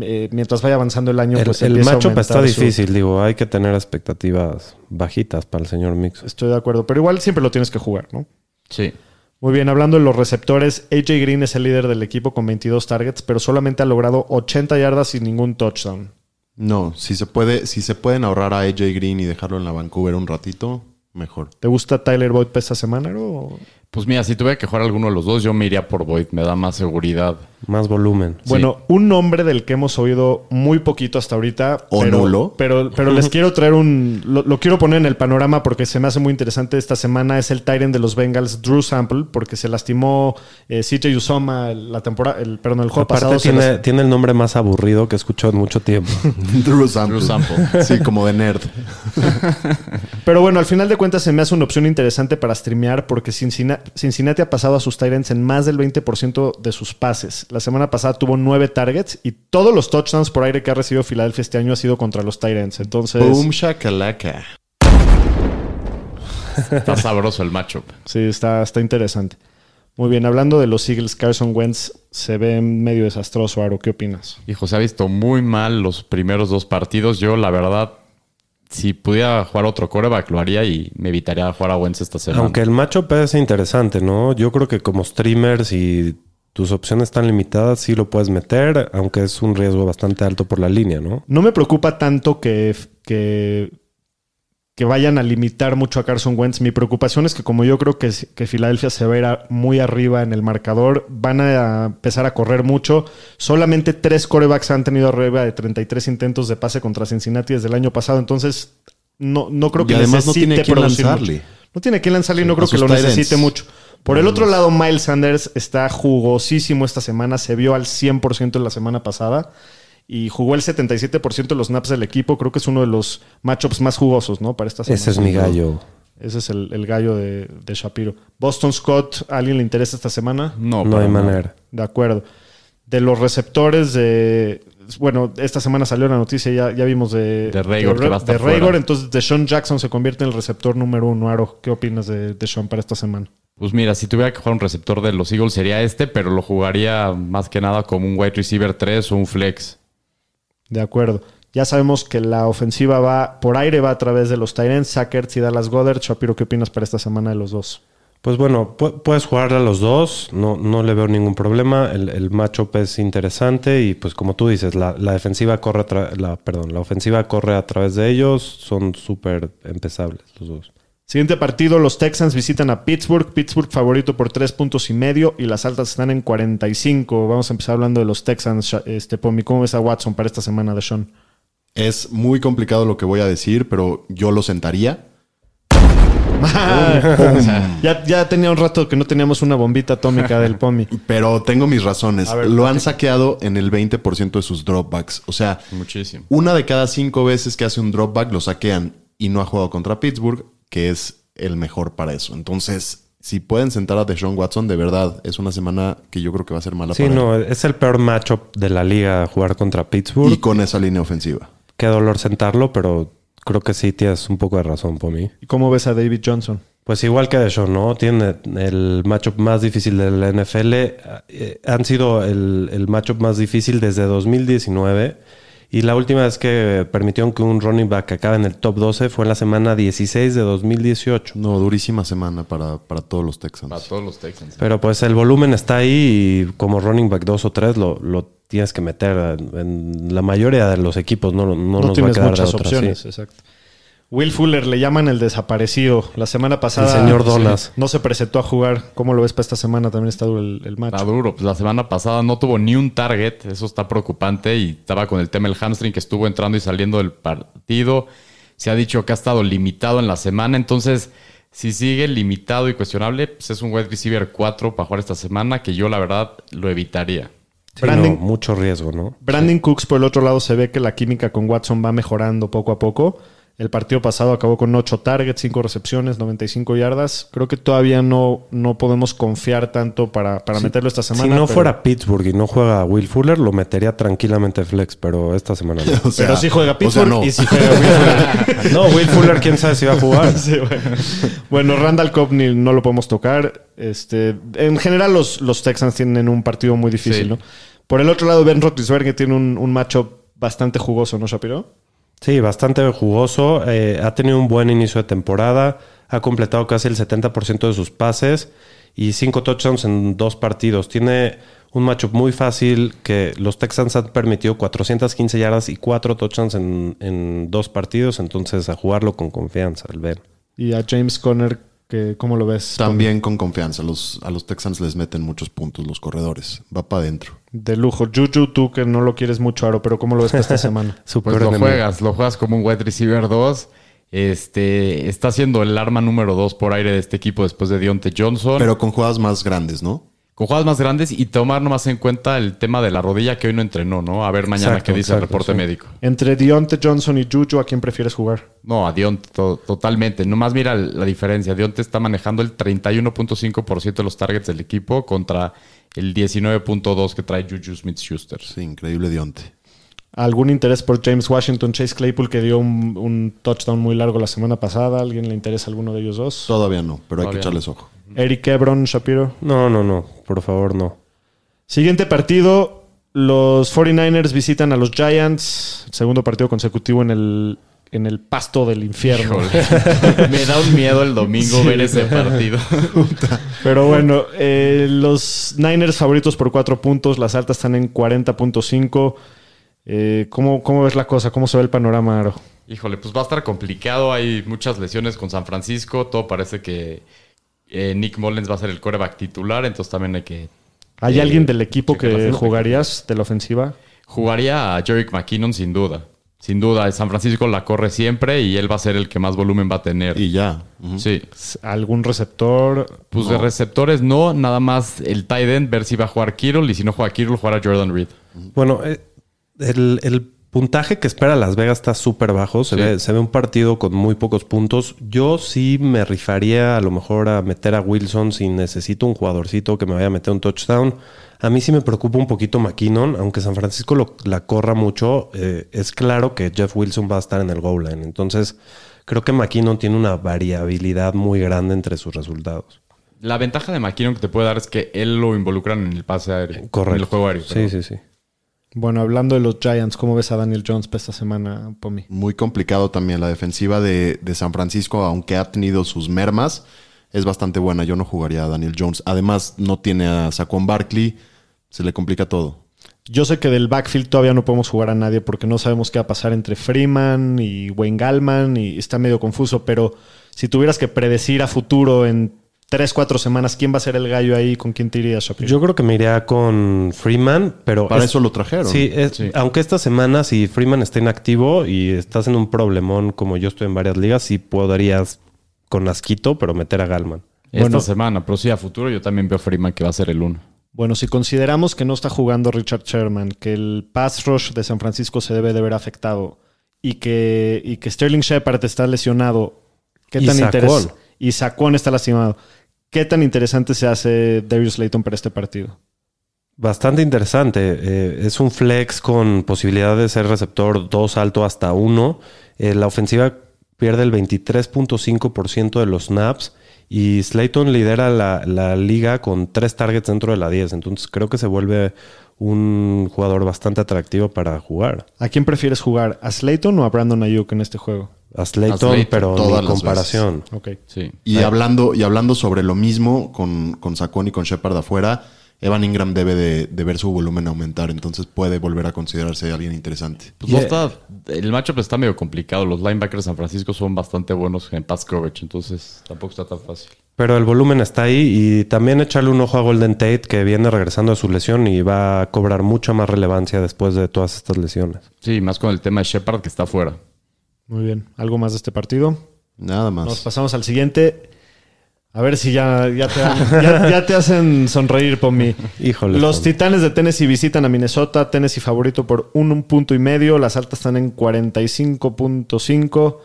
eh, mientras vaya avanzando el año, El, pues el a aumentar está su- difícil, digo, hay que tener expectativas bajitas para el señor Mixon. Estoy de acuerdo, pero igual siempre lo tienes que jugar, ¿no? Sí. Muy bien, hablando de los receptores, AJ Green es el líder del equipo con 22 targets, pero solamente ha logrado 80 yardas sin ningún touchdown. No, si se puede, si se pueden ahorrar a AJ Green y dejarlo en la Vancouver un ratito, mejor. ¿Te gusta Tyler Boyd para esta semana? O... Pues mira, si tuviera que jugar alguno de los dos, yo me iría por Void. Me da más seguridad. Más volumen. Bueno, un nombre del que hemos oído muy poquito hasta ahorita. O pero, nulo. Pero, pero les quiero traer un. Lo, lo quiero poner en el panorama porque se me hace muy interesante esta semana. Es el Tyrant de los Bengals, Drew Sample, porque se lastimó eh, CJ Usoma la temporada. El, perdón, el juego Aparte pasado. tiene, las- tiene el nombre más aburrido que he escuchado en mucho tiempo. Drew Sample. Drew Sample. Sí, como de nerd. Pero bueno, al final de cuentas se me hace una opción interesante para streamear porque Cincinnati, Cincinnati ha pasado a sus Tyrants en más del 20% de sus pases. La semana pasada tuvo nueve targets y todos los touchdowns por aire que ha recibido Filadelfia este año ha sido contra los Tyrants. Entonces, Boom shakalaka. Está sabroso el matchup. sí, está, está interesante. Muy bien, hablando de los Eagles, Carson Wentz se ve medio desastroso, Aro. ¿Qué opinas? Hijo, se ha visto muy mal los primeros dos partidos. Yo, la verdad, si pudiera jugar otro coreback, lo haría y me evitaría jugar a Wentz esta semana. Aunque el matchup es interesante, ¿no? Yo creo que como streamers y tus opciones están limitadas, sí lo puedes meter, aunque es un riesgo bastante alto por la línea, ¿no? No me preocupa tanto que, que, que vayan a limitar mucho a Carson Wentz. Mi preocupación es que como yo creo que, que Filadelfia se a- muy arriba en el marcador, van a empezar a correr mucho. Solamente tres corebacks han tenido arriba de 33 intentos de pase contra Cincinnati desde el año pasado. Entonces, no, no creo Y que además no necesite tiene producir lanzarle. No tiene que lanzarle y Sí, no creo que lo necesite ends. mucho. Por el otro lado, Miles Sanders está jugosísimo esta semana. Se vio al 100% la semana pasada. Y jugó el 77% de los snaps del equipo. Creo que es uno de los matchups más jugosos, ¿no? Para esta semana. Ese es mi gallo. Ese es el, el gallo de, de Shapiro. Boston Scott, ¿a alguien le interesa esta semana? no, No hay manera. De acuerdo. De los receptores de. Bueno, esta semana salió la noticia, ya, ya vimos de. De Raygor, de, Raygor, entonces Deshaun Jackson se convierte en el receptor número uno. Aro, ¿qué opinas de Deshaun para esta semana? Pues mira, si tuviera que jugar un receptor de los Eagles sería este, pero lo jugaría más que nada como un wide receiver 3 o un flex. De acuerdo. Ya sabemos que la ofensiva va por aire, va a través de los Tyrants, Sackers y Dallas Goddard. Shapiro, ¿qué opinas para esta semana de los dos? Pues bueno, pu- puedes jugar a los dos, no, no le veo ningún problema. El, el matchup es interesante y pues como tú dices, la, la defensiva corre a la, perdón, la ofensiva corre a través de ellos, son súper empezables los dos. Siguiente partido, los Texans visitan a Pittsburgh. Pittsburgh favorito por tres puntos y medio y las altas están en 45. Vamos a empezar hablando de los Texans. Este, Pomi, ¿cómo ves a Watson para esta semana de Sean? Es muy complicado lo que voy a decir, pero yo lo sentaría. ya, ya tenía un rato que no teníamos una bombita atómica del Pomi. Pero tengo mis razones. Ver, lo han saqueado en el 20% de sus dropbacks. O sea, Muchísimo. una de cada cinco veces que hace un dropback lo saquean y no ha jugado contra Pittsburgh, que es el mejor para eso. Entonces, si pueden sentar a Deshaun Watson, de verdad, es una semana que yo creo que va a ser mala Sí, para no, es el peor matchup de la liga jugar contra. Pittsburgh. Y con esa línea ofensiva. Qué dolor sentarlo, pero creo que sí tienes un poco de razón por mí. ¿Y cómo ves a David Johnson? Pues igual que Deshaun, ¿no? Tiene el matchup más difícil de la NFL. Eh, han sido el, el matchup más difícil desde 2019. Y la última vez que permitieron que un running back acabe en el top 12 fue en la semana 16 de 2018. No, durísima semana para, para todos los Texans. Para todos los Texans. Pero pues el volumen está ahí y como running back 2 o 3 lo, lo tienes que meter en la mayoría de los equipos. No, no, No, nos va a tienes quedar de muchas otra, opciones, sí. exacto. Will Fuller le llaman el desaparecido. La semana pasada. El señor Donas. No se presentó a jugar. ¿Cómo lo ves para esta semana? También está duro el, el match. Está duro. Pues la semana pasada no tuvo ni un target. Eso está preocupante. Y estaba con el tema del hamstring que estuvo entrando y saliendo del partido. Se ha dicho que ha estado limitado en la semana. Entonces, si sigue limitado y cuestionable, pues es un wide receiver 4 para jugar esta semana que yo la verdad lo evitaría. Sí, Brandon- no, mucho riesgo, ¿no? Brandon Cooks, por el otro lado, se ve que la química con Watson va mejorando poco a poco. El partido pasado acabó con 8 targets, 5 recepciones, 95 yardas. Creo que todavía no, no podemos confiar tanto para, para meterlo esta semana. si no pero- fuera Pittsburgh y no juega Will Fuller, lo metería tranquilamente flex, pero esta semana no. O sea, Pero sí juega o sea, Pittsburgh no. y sí juega Will Fuller. No, Will Fuller, quién sabe si va a jugar. Sí, bueno. Bueno, Randall Cobb ni- no lo podemos tocar. Este, en general, los, los Texans tienen un partido muy difícil, Sí. ¿no? Por el otro lado, Ben Roethlisberger tiene un, un matchup bastante jugoso, ¿no, Shapiro? Sí, bastante jugoso. Eh, ha tenido un buen inicio de temporada. Ha completado casi el 70% de sus pases y cinco touchdowns en dos partidos. Tiene un matchup muy fácil que los Texans han permitido 415 yardas y cuatro touchdowns en, en dos partidos. Entonces, a jugarlo con confianza, el Ben. Y a James Conner, que, ¿cómo lo ves? También con confianza. Los, a los Texans les meten muchos puntos los corredores. Va para adentro. De lujo. Juju, tú que no lo quieres mucho, Aro, pero ¿cómo lo ves para esta semana? Super Pues lo enemigo. juegas, lo juegas como un wide receiver 2. Este, está siendo el arma número 2 por aire de este equipo después de Dionte Johnson. Pero con jugadas más grandes, ¿no? Con jugadas más grandes y tomar nomás en cuenta el tema de la rodilla que hoy no entrenó, ¿no? A ver mañana Exacto, qué dice el reporte sí. médico. Entre Dionte Johnson y Juju, ¿a quién prefieres jugar? No, a Dionte to- totalmente. Nomás mira la diferencia. Dionte está manejando el 31.5% de los targets del equipo contra el 19.2% que trae Juju Smith-Schuster. Sí, increíble Dionte. ¿Algún interés por James Washington, Chase Claypool, que dio un, un touchdown muy largo la semana pasada? ¿Alguien le interesa alguno de ellos dos? Todavía no, pero hay que echarles ojo. Eric Ebron, Shapiro. No, no, no. Por favor, no. Siguiente partido. Los 49ers visitan a los Giants. Segundo partido consecutivo en el, en el pasto del infierno. Me da un miedo el domingo ver ese partido. Pero bueno, eh, los Niners favoritos por cuatro puntos. Las altas están en 40.5. Eh, ¿cómo, ¿Cómo ves la cosa? ¿Cómo se ve el panorama, Aro? Híjole, pues va a estar complicado. Hay muchas lesiones con San Francisco. Todo parece que eh, Nick Mullens va a ser el coreback titular. Entonces también hay que. ¿Hay eh, alguien del equipo que jugarías de la ofensiva? Jugaría a Jerick McKinnon sin duda. Sin duda, San Francisco la corre siempre y él va a ser el que más volumen va a tener. Y ya. Sí. ¿Algún receptor? Pues de receptores no, nada más el tight end, ver si va a jugar Kittle y si no juega Kittle, jugar a Jordan Reed. Bueno, eh, el, el puntaje que espera Las Vegas está súper bajo. Se, Sí. ve, se ve un partido con muy pocos puntos. Yo sí me rifaría a lo mejor a meter a Wilson si necesito un jugadorcito que me vaya a meter un touchdown. A mí sí me preocupa un poquito McKinnon, aunque San Francisco lo- la corra mucho. eh, es claro que Jeff Wilson va a estar en el goal line. Entonces, creo que McKinnon tiene una variabilidad muy grande entre sus resultados. La ventaja de McKinnon que te puede dar es que él lo involucran en el pase aéreo. Correcto. En el juego aéreo. Sí, sí, sí. Bueno, hablando de los Giants, ¿cómo ves a Daniel Jones para esta semana, Pomi? Muy complicado también. La defensiva de, de San Francisco, aunque ha tenido sus mermas, es bastante buena. Yo no jugaría a Daniel Jones. Además, no tiene a Saquon Barkley. Se le complica todo. Yo sé que del backfield todavía no podemos jugar a nadie porque no sabemos qué va a pasar entre Freeman y Wayne Gallman y está medio confuso, pero si tuvieras que predecir a futuro en tres, cuatro semanas, ¿quién va a ser el gallo ahí? ¿Con quién te irías, Shapiro? Yo creo que me iría con Freeman, pero... Para es- eso lo trajeron. Sí, es- aunque esta semana si Freeman está inactivo y estás en un problemón como yo estoy en varias ligas, sí podrías con asquito, pero meter a Galman. Esta Bueno. semana, pero sí a futuro yo también veo a Freeman que va a ser el uno. Bueno, si consideramos que no está jugando Richard Sherman, que el pass rush de San Francisco se debe de ver afectado y que, y que Sterling Shepard está lesionado, ¿qué Y tan interesante? Y Saquon está lastimado. ¿Qué tan interesante se hace Darius Layton para este partido? Bastante interesante. Eh, es un flex con posibilidad de ser receptor 2 alto hasta 1. la ofensiva pierde el 23.5% de los snaps y Slayton lidera la, la liga con tres targets dentro de la 10. Entonces creo que se vuelve un jugador bastante atractivo para jugar. ¿A quién prefieres jugar? ¿A Slayton o a Brandon Ayuk en este juego? A Slayton, Slayton, pero todas ni comparación. Ok. Sí. Y hablando, y hablando sobre lo mismo con, con Saquon y con Shepard afuera, Evan Ingram debe de, de ver su volumen aumentar, entonces puede volver a considerarse alguien interesante. Pues no está, el matchup está medio complicado. Los linebackers de San Francisco son bastante buenos en pass coverage, entonces tampoco está tan fácil. Pero el volumen está ahí y también echarle un ojo a Golden Tate que viene regresando de su lesión y va a cobrar mucha más relevancia después de todas estas lesiones. Sí, más con el tema de Shepard que está afuera. Muy bien. ¿Algo más de este partido? Nada Nos más. pasamos al siguiente. A ver si ya, ya, te, ya- ya te hacen sonreír, Pomi. Híjole. Los. Titanes de Tennessee visitan a Minnesota. Tennessee favorito por un, un punto y medio. Las altas están en 45.5.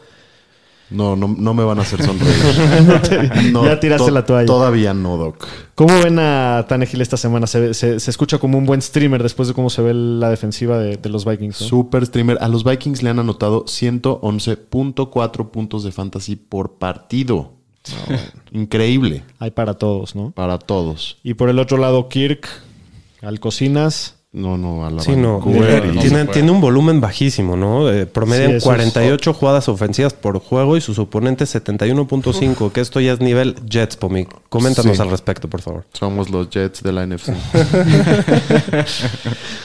No, no, no me van a hacer sonreír. No, ya tiraste to- la toalla. Todavía no, Doc. ¿Cómo ven a Tannehill esta semana? Se, se- se escucha como un buen streamer después de cómo se ve la defensiva de, de los Vikings. ¿no? Super streamer. A los Vikings le han anotado 111.4 puntos de fantasy por partido. Increíble Hay para todos, ¿no? para todos. Y por el otro lado, Kirk, al cocinas. No, no, a la Sí, no. Vancouver y- tiene, tiene un volumen bajísimo, ¿no? Eh, promedian Sí, eso es- 48 jugadas ofensivas por juego y sus oponentes 71.5, que esto ya es nivel Jets, Pomi. Coméntanos Sí. al respecto, por favor. Somos los Jets de la NFC.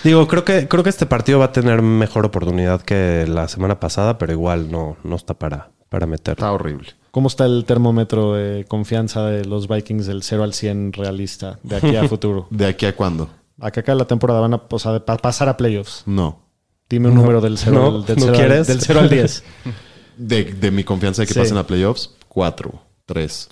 Digo, creo que, creo que este partido va a tener mejor oportunidad que la semana pasada, pero igual no, no está para, para meter. Está horrible. ¿Cómo está el termómetro de confianza de los Vikings del 0 al 100 realista de aquí a futuro? ¿De aquí a cuándo? A que acá la temporada van a o sea, pa- pasar a playoffs. No. Dime un número del 0 No, al, del ¿no cero al- quieres? del cero al 10. De, de mi confianza de que Sí. pasen a playoffs, cuatro, tres.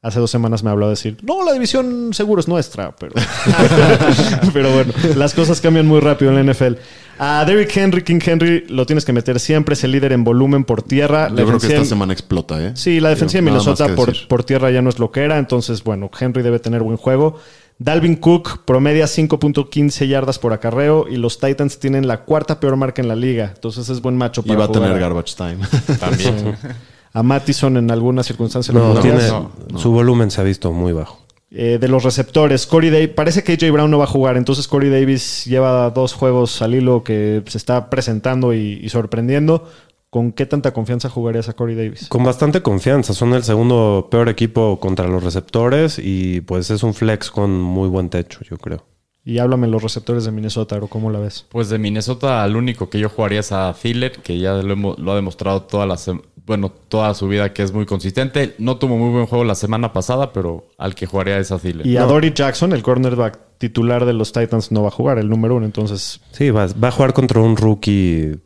Hace dos semanas me habló a decir, no, la división seguro es nuestra, pero... pero bueno, las cosas cambian muy rápido en la NFL. A Derrick Henry, King Henry, lo tienes que meter siempre, es el líder en volumen por tierra. La Yo creo que esta semana explota, ¿eh? Sí, la defensiva de Minnesota por, por tierra ya no es lo que era, entonces, bueno, Henry debe tener buen juego. Dalvin Cook promedia 5.15 yardas por acarreo y los Titans tienen la cuarta peor marca en la liga, entonces es buen macho Y para va a tener garbage time. También. a Mattison en algunas circunstancias. lo No, podrías. tiene, su volumen se ha visto muy bajo. Eh, de los receptores, Corey Davis, parece que AJ Brown no va a jugar, entonces Corey Davis lleva dos juegos al hilo que se está presentando y, y sorprendiendo. ¿Con qué tanta confianza jugarías a Corey Davis? Con bastante confianza. Son el segundo peor equipo contra los receptores y pues es un flex con muy buen techo, yo creo. Y háblame los receptores de Minnesota, o ¿cómo la ves? Pues de Minnesota, al único que yo jugaría es a Thielen, que ya lo, ha demostrado toda la bueno, toda su vida que es muy consistente. No tuvo muy buen juego la semana pasada, pero al que jugaría es a Thielen. Y a Dory Jackson, el cornerback titular de los Titans, no va a jugar, el número uno. Entonces, Sí, va, va a jugar contra un rookie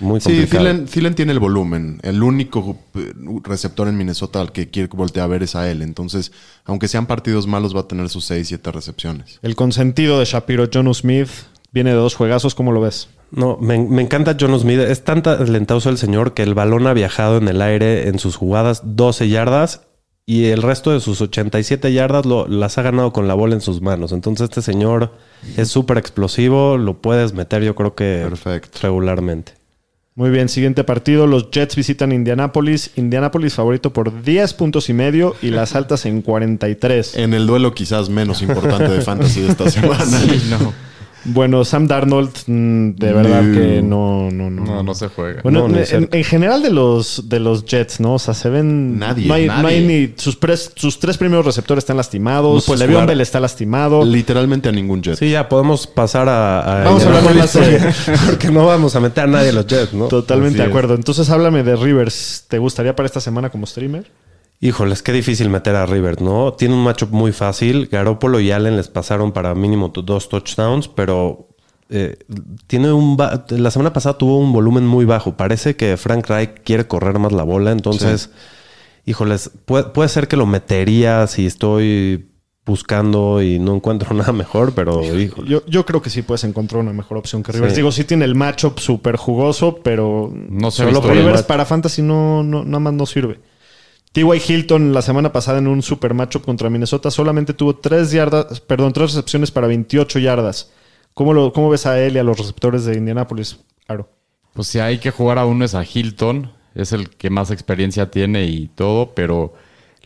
muy Sí. Thielen, Thielen tiene el volumen. El único eh, receptor en Minnesota al que quiere voltear a ver es a él. Entonces, aunque sean partidos malos, va a tener sus 6, 7 recepciones. el consentido de Shapiro, John Smith, viene de dos juegazos. ¿Cómo lo ves? No, me, me encanta John Smith. Es tan talentoso el señor que el balón ha viajado en el aire en sus jugadas 12 yardas y el resto de sus 87 yardas lo- las ha ganado con la bola en sus manos. Entonces este señor es súper explosivo, lo puedes meter yo creo que Perfecto. regularmente. Muy bien, siguiente partido. Los Jets visitan Indianapolis. Indianapolis favorito por 10 puntos y medio y las altas en 43. En el duelo quizás menos importante de fantasy de esta semana. Sí, no. Bueno, Sam Darnold, mm, de verdad No. que no, no, no. No, no se juega. Bueno, No, en, general de los, de los Jets, ¿no? O sea, se ven. Nadie, No hay, nadie. no hay ni. Sus, pres- sus tres primeros receptores están No lastimados. puedes Le'Veon. Bell está lastimado. Literalmente a ningún jet. Sí, ya podemos pasar a... a Vamos a hablar más porque, de- porque no vamos a meter a nadie a los Jets, ¿no? Totalmente Así de es. acuerdo. Entonces, háblame de Rivers. ¿Te gustaría para esta semana como streamer? Híjoles, qué difícil meter a River, ¿no? Tiene un matchup muy fácil. Garoppolo y Allen les pasaron para mínimo dos touchdowns, pero eh, tiene un ba- la semana pasada tuvo un volumen muy bajo. Parece que Frank Reich quiere correr más la bola, entonces, híjoles, puede, puede ser que lo metería si estoy buscando y no encuentro nada mejor, pero híjole. Yo, yo creo que sí puedes encontrar una mejor opción que Rivers. Sí. Digo, sí tiene el matchup súper jugoso, pero No solo. Rivers para Fantasy no, no, nada más no sirve. T.Y. Hilton la semana pasada en un super matchup contra Minnesota solamente tuvo tres yardas, perdón, tres recepciones para 28 yardas. ¿Cómo, lo, ¿Cómo ves a él y a los receptores de Indianapolis? Claro. Pues si hay que jugar a uno es a Hilton. Es el que más experiencia tiene y todo, pero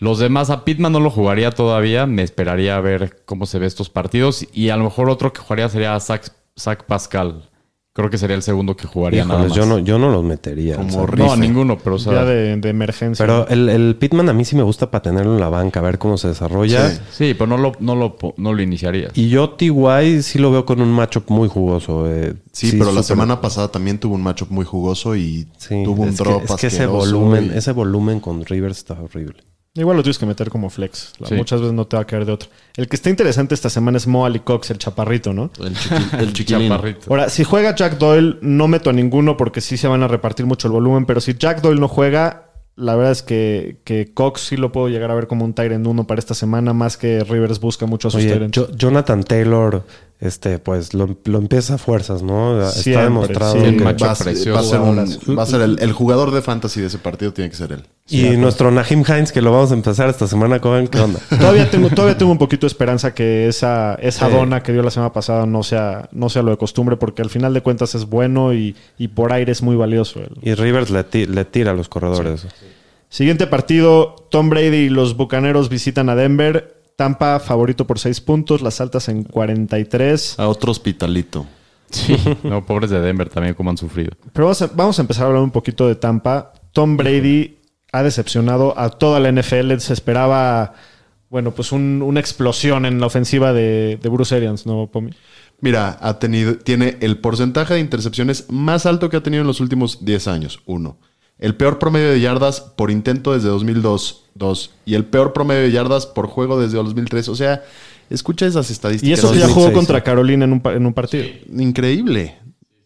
los demás a Pittman no lo jugaría todavía. Me esperaría a ver cómo se ve estos partidos. Y a lo mejor otro que jugaría sería a Zach, Zach Pascal. Creo que sería el segundo que jugaría nada más. yo no, yo no los metería. Como o sea. No, ninguno, pero o sea, ya de, de emergencia. Pero el, el Pitman a mí sí me gusta para tenerlo en la banca, a ver cómo se desarrolla. Sí. sí, pero no lo, no lo, no lo iniciarías. Y yo TY sí lo veo con un matchup muy jugoso. eh. Sí, pero la semana pasada también tuvo un matchup muy jugoso y Sí, tuvo un es que- drop es que ese volumen, y- ese volumen con Rivers está horrible. Igual lo tienes que meter como flex. La- Sí. Muchas veces no te va a caer de otro. El que está interesante esta semana es Mo Ali Cox, el chaparrito, ¿no? El, chiqui- el chiquilín. Ahora, si juega Jack Doyle, no meto a ninguno porque sí se van a repartir mucho el volumen, pero si Jack Doyle no juega, la verdad es que, que Cox sí lo puedo llegar a ver como un Tyrant 1 para esta semana, más que Rivers busca mucho a sus Oye, Jonathan Taylor, este, pues lo, lo empieza a fuerzas, ¿no? Siempre, está demostrado sí. Que- Va a ser, precioso. va a ser, un- Horas. va a ser el, el jugador de fantasy de ese partido, tiene que ser él. Y nuestro Nahim Hines, que lo vamos a empezar esta semana, Cohen, ¿qué onda? Todavía tengo, todavía tengo un poquito de esperanza que esa, esa Sí. dona que dio la semana pasada no sea, no sea lo de costumbre, porque al final de cuentas es bueno y, y por aire es muy valioso. El- Y Rivers le, le tira a los corredores. Siguiente partido, Tom Brady y los Bucaneros visitan a Denver. Tampa favorito por 6 puntos, las altas en 43. A otro hospitalito. Sí, no, pobres de Denver también como han sufrido. Pero vamos a, vamos a empezar a hablar un poquito de Tampa. Tom Brady ha decepcionado a toda la NFL. Se esperaba, bueno, pues un- una explosión en la ofensiva de, de Bruce Arians, ¿no, Pomi? Mira, ha tenido, tiene el porcentaje de intercepciones más alto que ha tenido en los últimos 10 años. Uno. El peor promedio de yardas por intento desde 2002. Dos. Y el peor promedio de yardas por juego desde 2003. O sea, Escucha esas Y estadísticas. eso que ya 2006, jugó contra Carolina en un, en un partido. Increíble.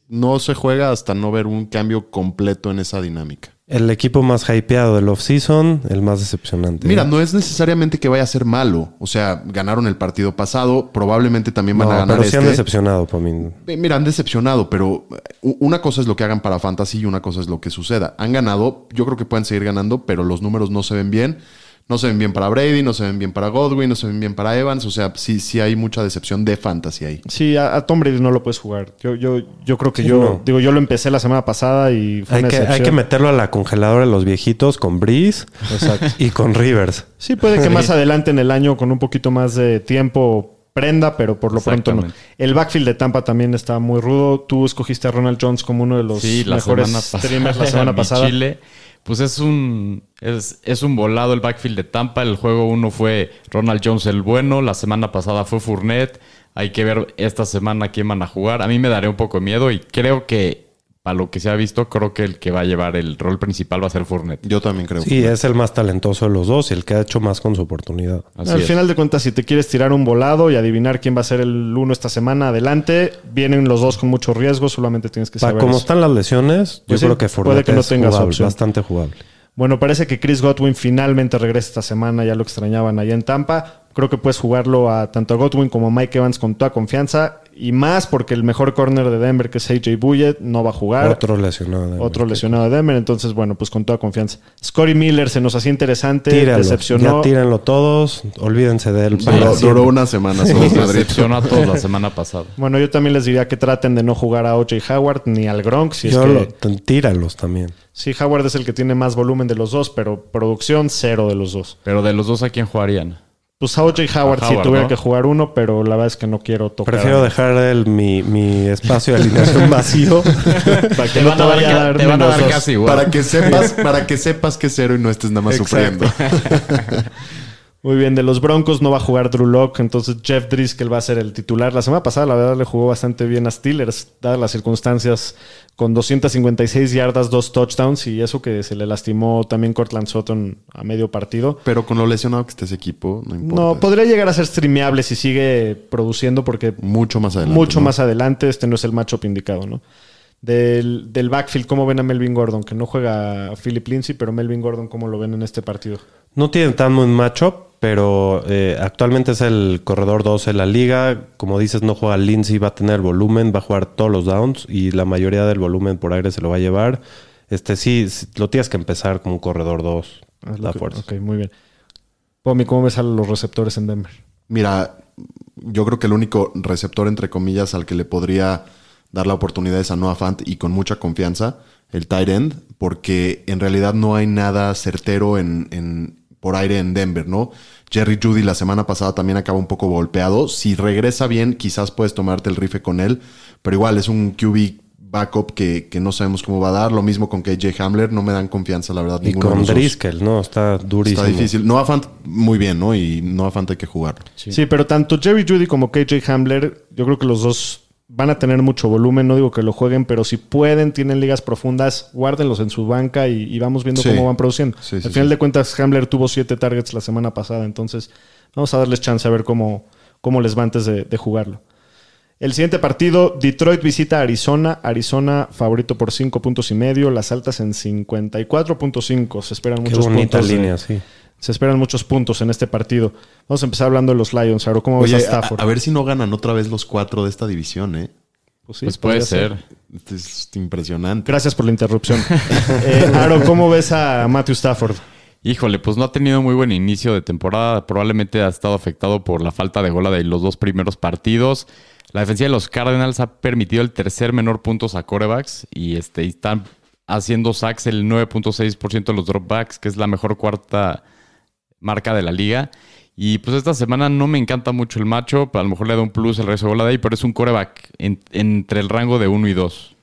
No se juega hasta no ver un cambio completo en esa dinámica. El equipo más hypeado del offseason, el más decepcionante. Mira, no es necesariamente que vaya a ser malo. O sea, ganaron el partido pasado, probablemente también van No, a ganar pero sí han este. decepcionado, para mí. Eh, Mira, han decepcionado, pero eh, una cosa es lo que hagan para Fantasy y una cosa es lo que suceda. Han ganado, yo creo que pueden seguir ganando, pero los números no se ven bien. No se ven bien para Brady, no se ven bien para Godwin, no se ven bien para Evans. O sea, sí, sí hay mucha decepción de Fantasy ahí. Sí, a, a Tom Brady no lo puedes jugar. Yo, yo, yo creo que Sí, yo, no. digo, yo lo empecé la semana pasada y fue Hay una que, hay que meterlo a la congeladora de los viejitos con Breeze y con Rivers. Sí, puede que más adelante en el año con un poquito más de tiempo prenda, pero por lo pronto no. El backfield de Tampa también está muy rudo. Tú escogiste a Ronald Jones como uno de los Sí, la mejores semana pasada. streamers la semana pasada. Chile, pues es un, es, es un volado el backfield de Tampa. El juego uno fue Ronald Jones el bueno. La semana pasada fue Fournette. Hay que ver esta semana quién van a jugar. A mí me daré un poco de miedo y creo que, para lo que se ha visto, creo que el que va a llevar el rol principal va a ser Fournette. Yo también creo. Sí, es el más talentoso de los dos y el que ha hecho más con su oportunidad. Así Al es. final de cuentas, si te quieres tirar un volado y adivinar quién va a ser el uno esta semana, adelante. Vienen los dos con mucho riesgo, solamente tienes que Para saber. cómo eso. están las lesiones, Pues yo sí, creo que puede Fournette que no es tengas jugable, opción. bastante jugable. Bueno, parece que Chris Godwin finalmente regresa esta semana, ya lo extrañaban allá en Tampa. Creo que puedes jugarlo a tanto a Godwin como a Mike Evans con toda confianza y más porque el mejor corner de Denver, que es AJ Bouye, no va a jugar. Otro lesionado. de Otro Denver. lesionado de Denver, entonces bueno, pues con toda confianza. Scotty Miller se nos hacía interesante, Tíralo. decepcionó. Ya tírenlo todos. Olvídense de él. para Duró, una semana solo. Decepcionó a todos la semana pasada. Bueno, yo también les diría que traten de no jugar a OJ Howard ni al Gronk. Si es Yo que, lo- tíralos también. Sí, Howard es el que tiene más volumen de los dos, pero producción cero de los dos. Pero de los dos, ¿a quién jugarían? Pues a OJ Howard, A si Howard, tuviera ¿no? que jugar uno, pero la verdad es que no quiero tocar. Prefiero dejar el, mi, mi espacio de alineación vacío. para que no te vaya a dar te van a dar casi igual. Para que sepas, para que sepas que es cero y no estés nada más Exacto. sufriendo. Muy bien, de los Broncos no va a jugar Drew Lock, entonces Jeff Driscoll va a ser el titular. La semana pasada, la verdad, le jugó bastante bien a Steelers, dadas las circunstancias, con 256 yardas, dos touchdowns y eso que se le lastimó también Cortland Sutton a medio partido. Pero con lo lesionado que esté ese equipo, no importa. No, podría llegar a ser streameable si sigue produciendo porque Mucho más adelante. mucho ¿no? más adelante este no es el matchup indicado, ¿no? Del, del backfield, ¿cómo ven a Melvin Gordon? Que no juega a Philip Lindsay, pero Melvin Gordon, ¿cómo lo ven en este partido? No tienen tan buen matchup, pero eh, actualmente es el corredor 12 de la liga. Como dices, no juega Lindsay, va a tener volumen, va a jugar todos los downs y la mayoría del volumen por aire se lo va a llevar. Este sí, lo tienes que empezar como un corredor 2. Ah, que- fuerza. Ok, muy bien. Pomi, ¿cómo ves a los receptores en Denver? Mira, yo creo que el único receptor, entre comillas, al que le podría dar la oportunidad es a Noah Fant y con mucha confianza, el tight end, porque en realidad no hay nada certero en, en- por aire en Denver, ¿no? Jerry Judy la semana pasada también acaba un poco golpeado. Si regresa bien, quizás puedes tomarte el rife con él, pero igual es un QB backup que, que no sabemos cómo va a dar. Lo mismo con KJ Hamler, no me dan confianza, la verdad. Y ninguno con. Driscoll, ¿no? Está durísimo. Está difícil. Noah Fant, muy bien, ¿no? Y Noah Fant hay que jugarlo. Sí. pero tanto Jerry Judy como KJ Hamler, yo creo que los dos van a tener mucho volumen. No digo que lo jueguen, pero si pueden, tienen ligas profundas, guárdenlos en su banca y, y vamos viendo Sí. cómo van produciendo. Sí, sí, Al final sí. de cuentas, Hamler tuvo siete targets la semana pasada, entonces vamos a darles chance a ver cómo, cómo les va antes de, de jugarlo. El siguiente partido, Detroit visita a Arizona. Arizona favorito por 5 puntos y medio. Las altas en 54.5. Se esperan Qué muchos puntos. de- línea, sí. Se esperan muchos puntos en este partido. Vamos a empezar hablando de los Lions. Ahora, ¿cómo Oye, ves a Stafford? a ver si no ganan otra vez los cuatro de esta división, ¿eh? Pues, sí, Pues puede ser. Es impresionante. Gracias por la interrupción. eh, Aaron, ¿cómo ves a Matthew Stafford? Híjole, pues no ha tenido muy buen inicio de temporada. Probablemente ha estado afectado por la falta de gola de los dos primeros partidos. La defensiva de los Cardinals ha permitido el tercer menor puntos a corebacks y este, y están haciendo sacks el 9.6% de los dropbacks, que es la mejor cuarta marca de la liga. Y pues esta semana no me encanta mucho el macho, a lo mejor le da un plus el resto de gola de ahí, pero es un coreback en- entre el rango de 1 y 2.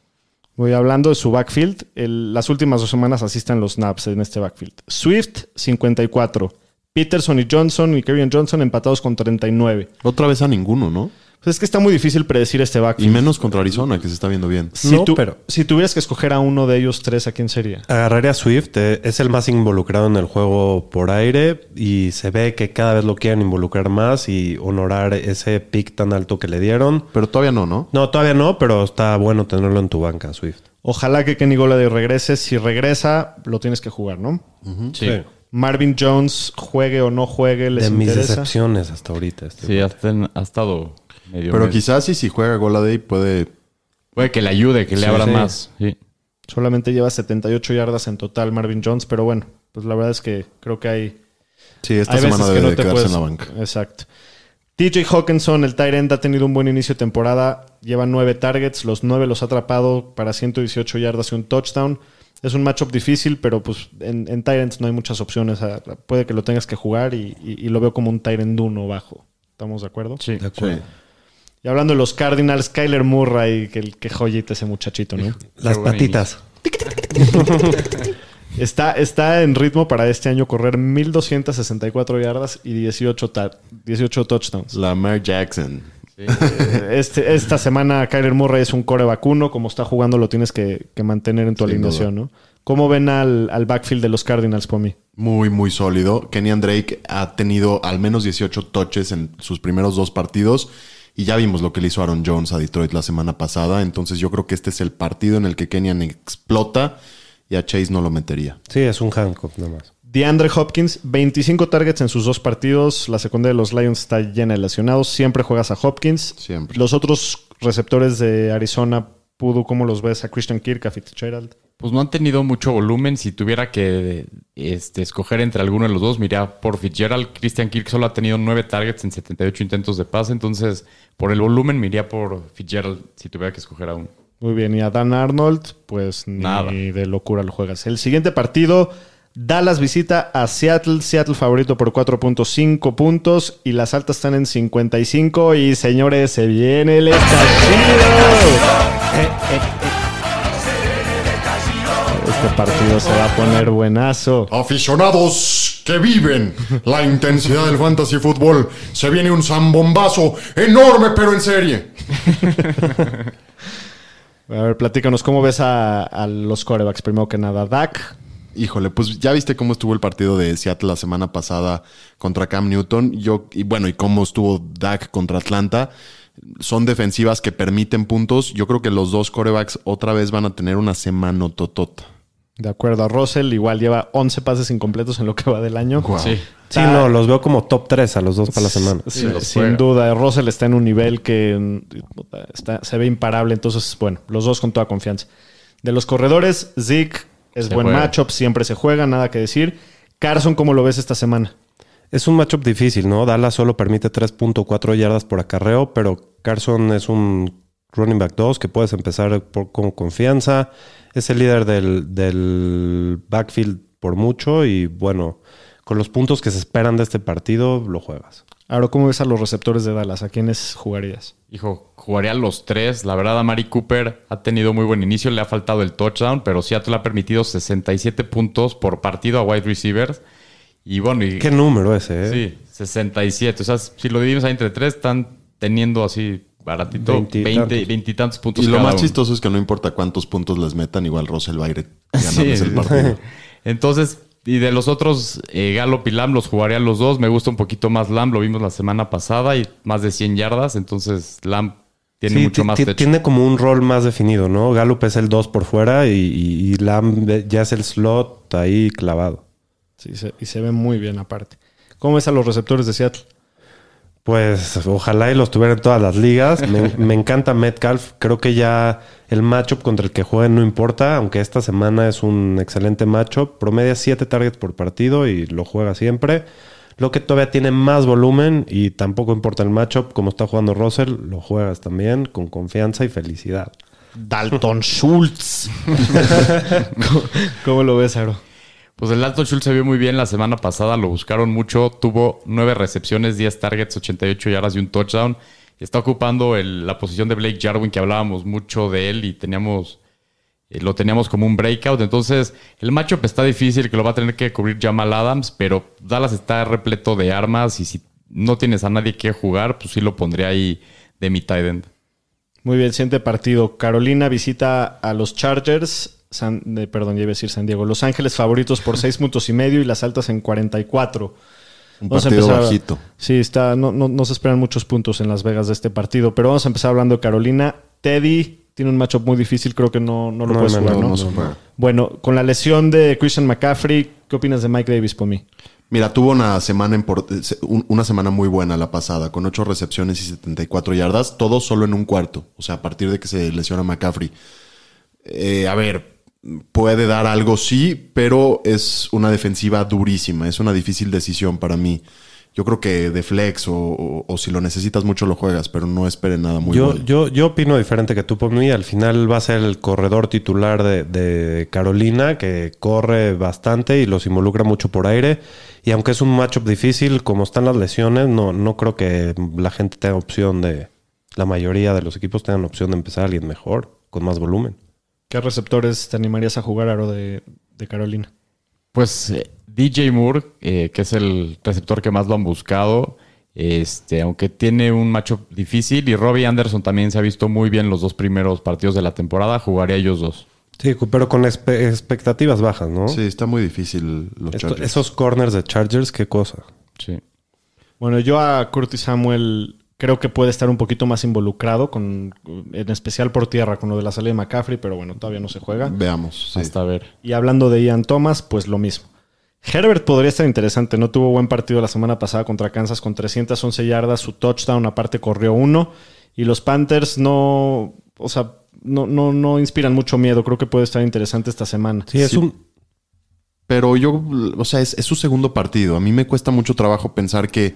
Voy hablando de su backfield. El- las últimas dos semanas asistan los snaps en este backfield. Swift, 54. Peterson y Johnson y Kevin Johnson empatados con 39. Otra vez a ninguno, ¿no? Pues es que está muy difícil predecir este Y backfield. menos contra Arizona, que se está viendo bien. Si, No, tú- pero- si tuvieras que escoger a uno de ellos tres, ¿a quién sería? Agarraría a Swift, eh, es el más involucrado en el juego por aire y se ve que cada vez lo quieren involucrar más y honorar ese pick tan alto que le dieron. Pero todavía no, ¿no? No, todavía no, pero está bueno tenerlo en tu banca, Swift. Ojalá que Kenny Golladay regrese. Si regresa, lo tienes que jugar, ¿no? Sí. Marvin Jones, juegue o no juegue, les De mis interesa. decepciones hasta ahorita. este Sí, ha estado medio. Pero medio. quizás sí, si juega Goladay puede... Puede que le ayude, que le Sí, abra sí. más. Sí. Solamente lleva 78 yardas en total Marvin Jones, pero bueno, pues la verdad es que creo que hay, Sí, esta hay semana veces que debe no de te quedarse puedes... en la banca. Exacto. TJ Hawkinson, el tight end, ha tenido un buen inicio de temporada. Lleva nueve targets, los nueve los ha atrapado para 118 yardas y un touchdown. Es un matchup difícil, pero pues en, en tight ends no hay muchas opciones. Puede que lo tengas que jugar y, y- y lo veo como un tight end uno bajo. ¿Estamos de acuerdo? Sí. De acuerdo. Y hablando de los Cardinals, Kyler Murray, que, que joyita ese muchachito, ¿no? Las patitas. Está, está en ritmo para este año correr 1264 yardas y 18, ta- 18 touchdowns. Lamar Jackson. Eh, Este, esta semana Kyler Murray es un core vacuno. Como está jugando, lo tienes que, que mantener en tu Sin alineación, ¿no? ¿Cómo ven al, al backfield de los Cardinals, Pomi? Muy, muy sólido. Kenyan Drake ha tenido al menos 18 touches en sus primeros dos partidos. Y ya vimos lo que le hizo Aaron Jones a Detroit la semana pasada. Entonces yo creo que este es el partido en el que Kenyan explota y a Chase no lo metería. Sí, es un handcuff nada más. DeAndre Hopkins, 25 targets en sus dos partidos. La secundaria de los Lions está llena de lesionados. Siempre juegas a Hopkins. Siempre. Los otros receptores de Arizona, Pudu, ¿cómo los ves? A Christian Kirk, a Fitzgerald. Pues no han tenido mucho volumen. Si tuviera que este, escoger entre alguno de los dos, miraría por Fitzgerald. Christian Kirk solo ha tenido nueve targets en 78 intentos de pase. Entonces, por el volumen, miraría por Fitzgerald si tuviera que escoger a uno. Muy bien, y a Dan Arnold, pues ni Nada. de locura lo juegas. El siguiente partido, Dallas visita a Seattle, Seattle favorito por 4.5 puntos y las altas están en 55 y señores, se viene el estallido. Este partido se va a poner buenazo. Aficionados que viven la intensidad del fantasy fútbol, se viene un zambombazo enorme pero en serie. A ver, platícanos, ¿cómo ves a, a los corebacks? Primero que nada, Dak. Híjole, pues ya viste cómo estuvo el partido de Seattle la semana pasada contra Cam Newton. Yo, y bueno, y cómo estuvo Dak contra Atlanta. Son defensivas que permiten puntos. Yo creo que los dos corebacks otra vez van a tener una semana totota. De acuerdo a Russell, igual lleva 11 pases incompletos en lo que va del año. Sí. Sí, no, los veo como top 3 a los dos para la semana. Sí, sin juega. duda, Russell está en un nivel que mm, está- se ve imparable. Entonces, bueno, los dos con toda confianza. De los corredores, Zeke es Se buen juega. matchup, siempre se juega, nada que decir. Carson, ¿cómo lo ves esta semana? Es un matchup difícil, ¿no? Dallas solo permite 3.4 yardas por acarreo, pero Carson es un running back 2 que puedes empezar por- con confianza. Es el líder del, del backfield por mucho y bueno, con los puntos que se esperan de este partido, lo juegas. Ahora, ¿cómo ves a los receptores de Dallas? ¿A quiénes jugarías? Hijo, jugaría los tres. La verdad, a Mari Cooper ha tenido muy buen inicio. Le ha faltado el touchdown, pero Seattle ha permitido 67 puntos por partido a wide receivers. Y bueno, y, Qué número ese, ¿eh? sí, 67. O sea, si lo dividimos ahí entre tres, están teniendo así baratito Veintitantos. 20, 20 y tantos puntos. Y lo cada más uno. chistoso es que no importa cuántos puntos les metan, igual Russell va a ir Sí. ganarles el partido. Entonces, y de los otros, eh, Gallup y Lamb los jugaría los dos. Me gusta un poquito más Lamb, lo vimos la semana pasada y más de 100 yardas. Entonces, Lamb tiene Sí, mucho más techo. Tiene como un rol más definido, ¿no? Gallup es el 2 por fuera y, y, y Lamb ya es el slot ahí clavado. Sí, se- y se ve muy bien aparte. ¿Cómo ves a los receptores de Seattle? Pues ojalá y los tuviera en todas las ligas. Me, me encanta Metcalf. Creo que ya el matchup contra el que jueguen no importa, aunque esta semana es un excelente matchup. Promedia 7 targets por partido y lo juega siempre. Lo que todavía tiene más volumen y tampoco importa el matchup, como está jugando Russell, lo juegas también con confianza y felicidad. Dalton Schultz. ¿Cómo, cómo lo ves, Aro? Pues el Dalton Schultz se vio muy bien la semana pasada, lo buscaron mucho, tuvo nueve recepciones, 10 targets, 88 yardas y un touchdown. Está ocupando la posición de Blake Jarwin, que hablábamos mucho de él y teníamos, eh, lo teníamos como un breakout. Entonces, el matchup está difícil, que lo va a tener que cubrir Jamal Adams, pero Dallas está repleto de armas y si no tienes a nadie que jugar, pues sí lo pondría ahí de mi tight end. Muy bien, siguiente partido. Carolina visita a los Chargers. San- de- perdón, ya iba a decir San Diego. Los Ángeles favoritos por 6 puntos y medio y las altas en 44. Un Vamos a partido empezar- bajito. Sí, está, no, no, no se esperan muchos puntos en Las Vegas de este partido, pero vamos a empezar hablando de Carolina. Teddy tiene un matchup muy difícil, creo que no, no lo No, puedes no, jugar, no, ¿no? no se juega. Bueno, con la lesión de Christian McCaffrey, ¿qué opinas de Mike Davis por mí? Mira, tuvo una semana, en por- una semana muy buena la pasada, con 8 recepciones y 74 yardas, todo solo en un cuarto. O sea, a partir de que se lesiona McCaffrey. Eh, a ver, puede dar algo, sí, pero es una defensiva durísima. Es una difícil decisión para mí. Yo creo que de flex o, o- o si lo necesitas mucho lo juegas, pero no esperen nada muy yo, bueno. yo, yo opino diferente que tú por mí. Al final va a ser el corredor titular de, de Carolina, que corre bastante y los involucra mucho por aire. Y aunque es un matchup difícil, como están las lesiones, no, no creo que la gente tenga opción de. La mayoría de los equipos tengan opción de empezar a alguien mejor, con más volumen. ¿Qué receptores te animarías a jugar, Aro, de, de Carolina? Pues eh, DJ Moore, eh, que es el receptor que más lo han buscado, este, aunque tiene un matchup difícil, y Robbie Anderson también se ha visto muy bien los dos primeros partidos de la temporada, jugaría ellos dos. Sí, pero con espe- expectativas bajas, ¿no? Sí, está muy difícil los Esto- Chargers. esos corners de Chargers, qué cosa. Sí. Bueno, yo a Curtis Samuel creo que puede estar un poquito más involucrado, con, en especial por tierra, con lo de la salida de McCaffrey, pero bueno, todavía no se juega. Veamos. sí. Hasta ver. Y hablando de Ian Thomas, pues lo mismo. Herbert podría estar interesante. No tuvo buen partido la semana pasada contra Kansas con 311 yardas. Su touchdown aparte corrió uno. Y los Panthers no, o sea, no, no, no inspiran mucho miedo. Creo que puede estar interesante esta semana. Sí, es Sí. un. Pero yo, o sea, es, es su segundo partido. A mí me cuesta mucho trabajo pensar que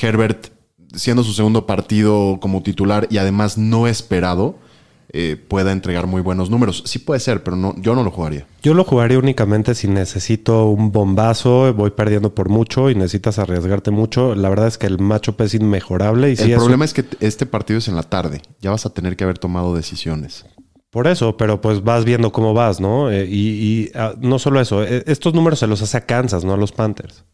Herbert, siendo su segundo partido como titular y además no esperado, eh, pueda entregar muy buenos números. Sí puede ser, pero no, yo no lo jugaría. Yo lo jugaría únicamente si necesito un bombazo, voy perdiendo por mucho y necesitas arriesgarte mucho. La verdad es que el matchup es inmejorable y El problema es que este partido es en la tarde. Ya vas a tener que haber tomado decisiones. por eso, pero pues vas viendo cómo vas, ¿no? Eh, y y, ah, no solo eso, eh, estos números se los hace a Kansas, no a los Panthers.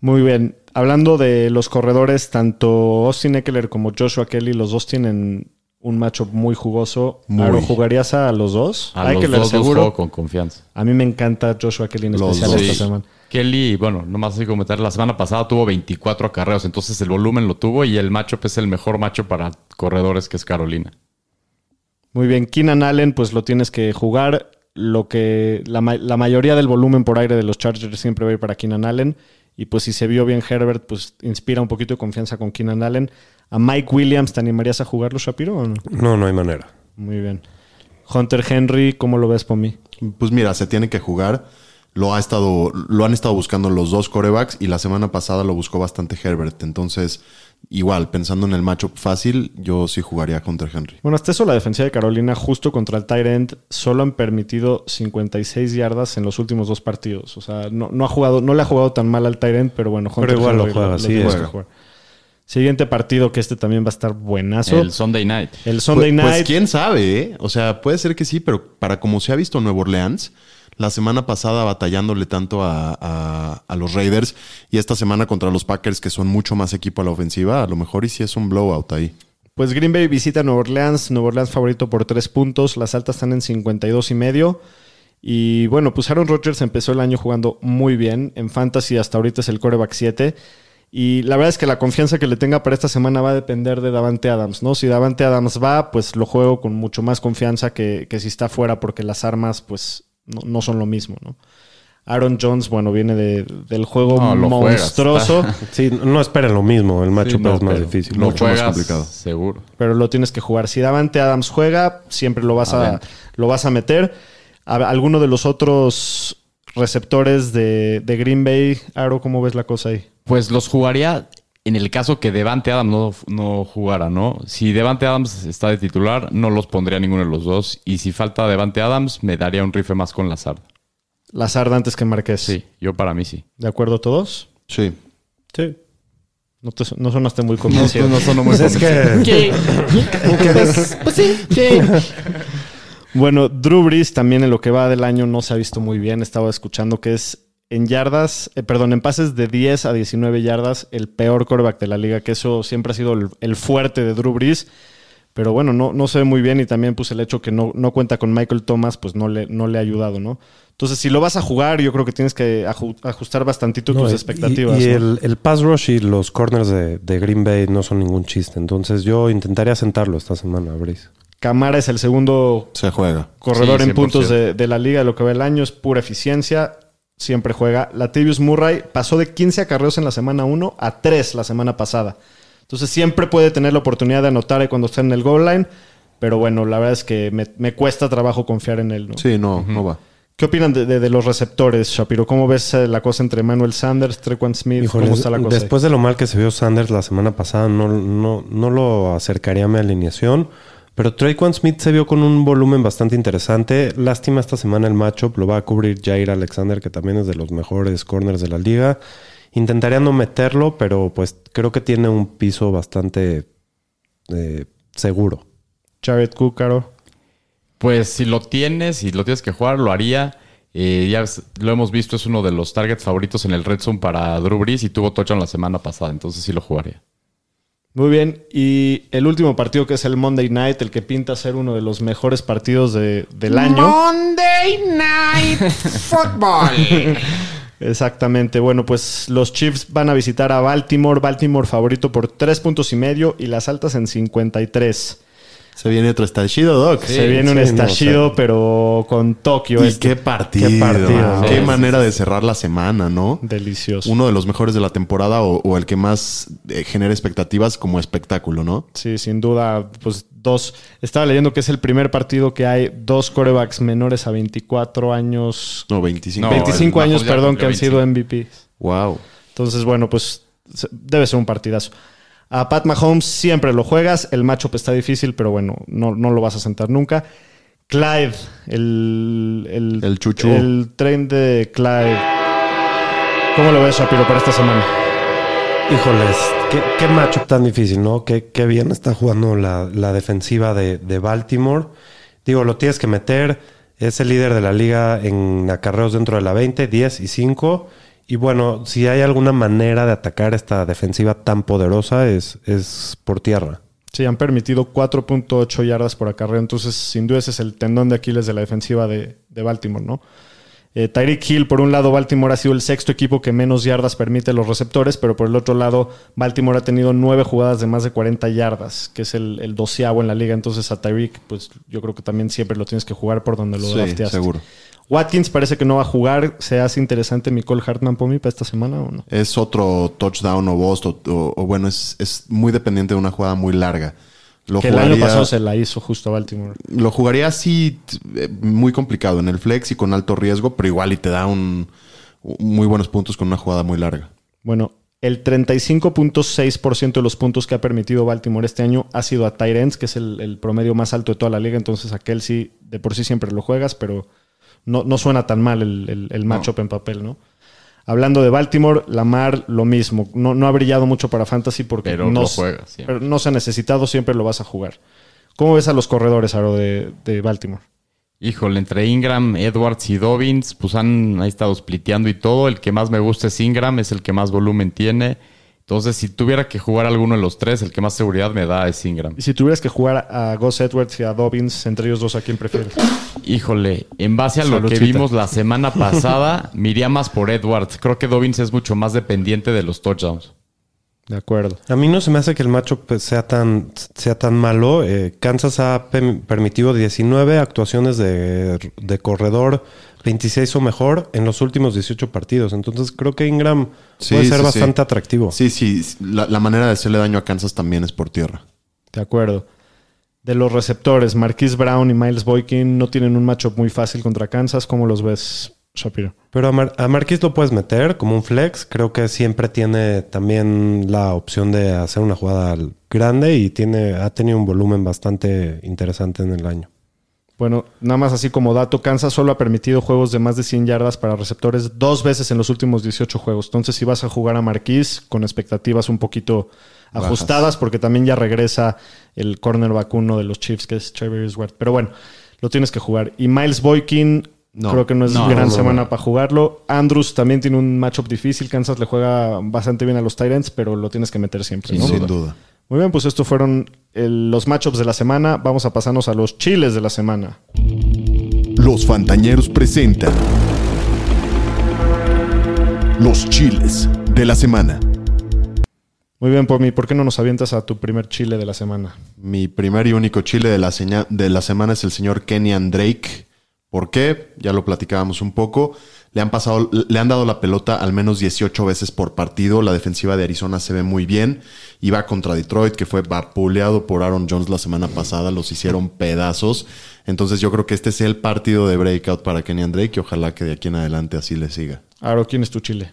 Muy bien. Hablando de los corredores, tanto Austin Eckler como Joshua Kelly, los dos tienen un matchup muy jugoso. Muy. Aro, ¿jugarías a los dos? A los Eckler dos seguro. juego con confianza. A mí me encanta Joshua Kelly en Los especial dos. esta Sí. semana. Kelly, bueno, nomás así comentar, la semana pasada tuvo 24 acarreos, entonces el volumen lo tuvo y el matchup es el mejor matchup para corredores que es Carolina. Muy bien, Keenan Allen, pues lo tienes que jugar. Lo que la, la mayoría del volumen por aire de los Chargers siempre va a ir para Keenan Allen. Y pues si se vio bien Herbert, pues inspira un poquito de confianza con Keenan Allen. A Mike Williams, ¿te animarías a jugarlo, Shapiro? o no? No, no hay manera. Muy bien. Hunter Henry, ¿cómo lo ves por mí? Pues mira, se tiene que jugar. Lo, ha estado, lo han estado buscando los dos corebacks y la semana pasada lo buscó bastante Herbert. Entonces, igual, pensando en el matchup fácil, yo sí jugaría a Hunter Henry. Bueno, hasta eso la defensiva de Carolina, justo contra el tight end, solo han permitido 56 yardas en los últimos dos partidos. O sea, no, no ha jugado, no le ha jugado tan mal al tight end, pero bueno, Pero igual lo juega, lo sí, tienes es. que jugar. Siguiente partido, que este también va a estar buenazo. El Sunday Night. El Sunday pues, Night. Pues quién sabe, ¿eh? O sea, puede ser que sí, pero para como se ha visto Nuevo Orleans, la semana pasada batallándole tanto a, a- los Raiders y esta semana contra los Packers, que son mucho más equipo a la ofensiva, a lo mejor y sí es un blowout ahí. Pues Green Bay visita Nueva Orleans. Nueva Orleans favorito por tres puntos. Las altas están en 52 y medio. Y bueno, pues Aaron Rodgers empezó el año jugando muy bien. En Fantasy hasta ahorita es el coreback 7. Y la verdad es que la confianza que le tenga para esta semana va a depender de Davante Adams, ¿no? Si Davante Adams va, pues lo juego con mucho más confianza que, que si está fuera, porque las armas, pues, no, no son lo mismo, ¿no? Aaron Jones, bueno, viene de- del juego No, lo juegas, monstruoso, Sí, no esperen lo mismo, el matchup Sí, no, es más difícil. Lo mucho más complicado. seguro. pero lo tienes que jugar. Si Davante Adams juega, siempre lo vas a, lo vas a meter. A- alguno de los otros receptores de, de Green Bay, Aro, ¿cómo ves la cosa ahí? Pues los jugaría en el caso que Devante Adams no, no jugara, ¿no? Si Devante Adams está de titular, no los pondría ninguno de los dos. Y si falta Devante Adams, me daría un rifle más con Lazard. Lazard antes que Marqués. Sí, yo para mí sí. ¿De acuerdo todos? Sí. Sí. No, te- no sonaste muy convencido. no sonó muy Pues es que Bueno, Drew Brees también en lo que va del año no se ha visto muy bien. Estaba escuchando que es en yardas, eh, perdón, en pases de 10 a 19 yardas, el peor quarterback de la liga, que eso siempre ha sido el, el fuerte de Drew Brees. Pero bueno, no, no se ve muy bien y también pues el hecho que no, no cuenta con Michael Thomas, pues no le, no le ha ayudado, ¿no? Entonces, si lo vas a jugar, yo creo que tienes que aju- ajustar bastantito No, tus expectativas. Y, ¿no? el, el pass rush y los corners de, de Green Bay no son ningún chiste. Entonces yo intentaría sentarlo esta semana, Brice. Camara es el segundo Se juega. corredor Sí, en puntos 100%. de, de la liga de lo que va el año, es pura eficiencia, siempre juega. Latavius Murray pasó de 15 acarreos en la semana 1 a 3 la semana pasada. Entonces siempre puede tener la oportunidad de anotar ahí cuando está en el goal line, pero bueno, la verdad es que me, me cuesta trabajo confiar en él. ¿no? Sí, no, no va. ¿Qué opinan de, de- de los receptores, Shapiro? ¿Cómo ves eh, la cosa entre Manuel Sanders, Trequan Smith? Híjole, ¿Cómo está la cosa? ahí? después de lo mal que se vio Sanders la semana pasada, no, no, no lo acercaría a mi alineación. Pero Traquan Smith se vio con un volumen bastante interesante. Lástima esta semana el matchup. Lo va a cubrir Jair Alexander, que también es de los mejores corners de la liga. Intentaría no meterlo, pero pues creo que tiene un piso bastante eh, seguro. Jared Cook, Caro. Pues si lo tienes y lo tienes que jugar, lo haría. Eh, ya lo hemos visto, es uno de los targets favoritos en el Red Zone para Drew Brees y tuvo touchdown la semana pasada, entonces sí lo jugaría. Muy bien. Y el último partido que es el Monday Night, el que pinta ser uno de los mejores partidos de- del año. Monday Night Football. Exactamente. Bueno, pues los Chiefs van a visitar a Baltimore. Baltimore favorito por tres puntos y medio y las altas en 53. Se viene otro estallido, Doc. Se viene un sí, no, estallido, o sea, pero con Tokio. Y este. qué partido. Qué partido, Qué ¿no? manera de cerrar la semana, ¿no? Delicioso. Uno de los mejores de la temporada o, o el que más eh, genera expectativas como espectáculo, ¿no? Sí, sin duda, pues dos. Estaba leyendo que es el primer partido que hay dos corebacks menores a 24 años. No, 25. No, 25 el años, perdón, que han sido MVP. Wow. Entonces, bueno, pues debe ser un partidazo. A Pat Mahomes siempre lo juegas. El matchup está difícil, pero bueno, no, no lo vas a sentar nunca. Clyde, el, el, El chuchú. El tren de Clyde. ¿Cómo lo ves, Shapiro, para esta semana? Híjoles, qué, qué matchup tan difícil, ¿no? Qué, qué bien está jugando la, la defensiva de, de Baltimore. Digo, lo tienes que meter. Es el líder de la liga en acarreos dentro de la 20, 10 y 5. Y bueno, si hay alguna manera de atacar esta defensiva tan poderosa, es, es por tierra. Sí, han permitido 4.8 yardas por acarreo. Entonces, sin duda, ese es el tendón de Aquiles de la defensiva de, de Baltimore, ¿no? Eh, Tyreek Hill, por un lado, Baltimore ha sido el sexto equipo que menos yardas permite a los receptores, pero por el otro lado, Baltimore ha tenido nueve jugadas de más de 40 yardas, que es el, el doceavo en la liga. Entonces, a Tyreek, pues yo creo que también siempre lo tienes que jugar por donde lo Sí, drafteaste. seguro. Watkins parece que no va a jugar. ¿Se hace interesante Nicole Hartman por mí para esta semana o no? Es otro touchdown o bust o, o- o bueno, es, es muy dependiente de una jugada muy larga. Lo que el año pasado se la hizo justo a Baltimore. Lo jugaría así eh, muy complicado en el flex y con alto riesgo, pero igual y te da un, muy buenos puntos con una jugada muy larga. Bueno, el 35.6% de los puntos que ha permitido Baltimore este año ha sido a Tyrants, que es el, el promedio más alto de toda la liga. Entonces, aquel sí, de por sí siempre lo juegas, pero no, no suena tan mal el, el- el matchup en papel, ¿no? Hablando de Baltimore, Lamar lo mismo. No, no ha brillado mucho para Fantasy porque Pero no, juega pero no se ha necesitado, siempre lo vas a jugar. ¿Cómo ves a los corredores, Aro, de, de Baltimore? Híjole, entre Ingram, Edwards y Dobbins, pues han ahí estado spliteando y todo. El que más me gusta es Ingram, es el que más volumen tiene. Entonces, si tuviera que jugar alguno de los tres, el que más seguridad me da es Ingram. Y si tuvieras que jugar a Gus Edwards y a Dobbins, entre ellos dos, ¿a quién prefieres? Híjole, en base a lo que vimos la semana pasada, me iría más por Edwards. Creo que Dobbins es mucho más dependiente de los touchdowns. De acuerdo. A mí no se me hace que el matchup pues, sea tan, sea tan malo. Eh, Kansas ha permitido 19 actuaciones de, de corredor, 26 o mejor en los últimos 18 partidos. Entonces creo que Ingram Sí, puede ser sí, bastante sí. atractivo. Sí, sí, la, la manera de hacerle daño a Kansas también es por tierra. De acuerdo. De los receptores, Marquise Brown y Miles Boykin no tienen un matchup muy fácil contra Kansas. ¿Cómo los ves, Shapiro? Pero a, Mar a Marquis lo puedes meter como un flex. Creo que siempre tiene también la opción de hacer una jugada grande y tiene, ha tenido un volumen bastante interesante en el año. Bueno, nada más así como dato, Kansas solo ha permitido juegos de más de 100 yardas para receptores dos veces en los últimos 18 juegos. Entonces, si vas a jugar a Marquise con expectativas un poquito ajustadas, porque también ya regresa el corner vacuno de los Chiefs, que es Trevor Ward. Pero bueno, lo tienes que jugar. Y Miles Boykin No. Creo que no es No, gran no, no, semana para jugarlo. Andrews también tiene un matchup difícil. Kansas le juega bastante bien a los Tyrants, pero lo tienes que meter siempre. ¿no? Sin duda. Muy bien, pues estos fueron el- los matchups de la semana. Vamos a pasarnos a los chiles de la semana. Los Fantañeros presentan los chiles de la semana. Muy bien, Pomi, ¿por qué no nos avientas a tu primer chile de la semana? Mi primer y único chile de la, seña- de la semana es el señor Kenyan Drake. ¿Por qué? Ya lo platicábamos un poco. Le han pasado, le han dado la pelota al menos 18 veces por partido. La defensiva de Arizona se ve muy bien. Iba contra Detroit, que fue vapuleado por Aaron Jones la semana pasada. Los hicieron pedazos. Entonces yo creo que este es el partido de breakout para Kenyan Drake y ojalá que de aquí en adelante así le siga. Aro, ¿quién es tu chile?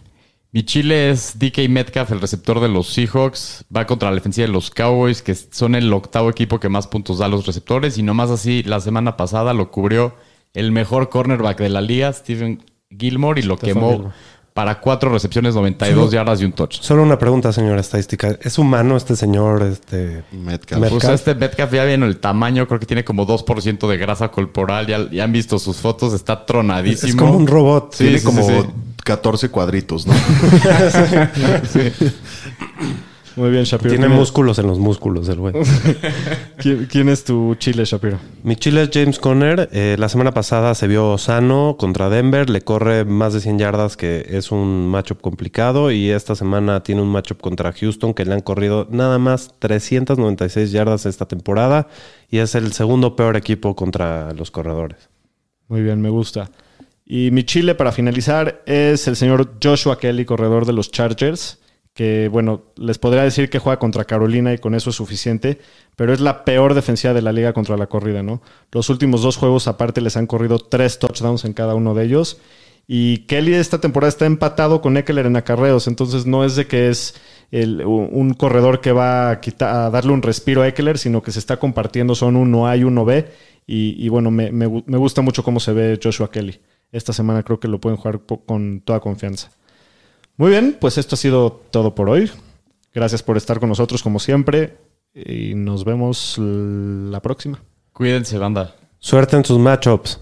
Mi chile es DK Metcalf, el receptor de los Seahawks. Va contra la defensiva de los Cowboys, que son el octavo equipo que más puntos da a los receptores. Y nomás así, la semana pasada lo cubrió el mejor cornerback de la liga, Steven Gilmore, y lo quemó Gilmore. para cuatro recepciones, 92 yardas y un touch. Solo una pregunta, señora estadística. ¿Es humano este señor? Este... Metcalf. Metcalf. Pues este Metcalf ya viene el tamaño, creo que tiene como 2% de grasa corporal. Ya, ya han visto sus fotos, está tronadísimo. Es como un robot. Sí, Tiene sí, como sí, sí. 14 cuadritos, ¿no? Muy bien, Shapiro. Tiene ¿Quién es- músculos en los músculos el güey. ¿Quién, quién es tu chile, Shapiro? Mi chile es James Conner. Eh, la semana pasada se vio sano contra Denver. Le corre más de 100 yardas, que es un matchup complicado. Y esta semana tiene un matchup contra Houston, que le han corrido nada más 396 yardas esta temporada. Y es el segundo peor equipo contra los corredores. Muy bien, me gusta. Y mi chile para finalizar es el señor Joshua Kelly, corredor de los Chargers, que bueno, les podría decir que juega contra Carolina y con eso es suficiente, pero es la peor defensiva de la liga contra la corrida, ¿no? Los últimos dos juegos aparte les han corrido tres touchdowns en cada uno de ellos. Y Kelly esta temporada está empatado con Eckler en acarreos, entonces no es de que es el- un corredor que va a, quitar, a darle un respiro a Eckler, sino que se está compartiendo, son uno A y uno B. Y, bueno, me, me me gusta mucho cómo se ve Joshua Kelly. Esta semana creo que lo pueden jugar con toda confianza. Muy bien, pues esto ha sido todo por hoy. Gracias por estar con nosotros como siempre y nos vemos la próxima. Cuídense, banda. Suerte en sus matchups.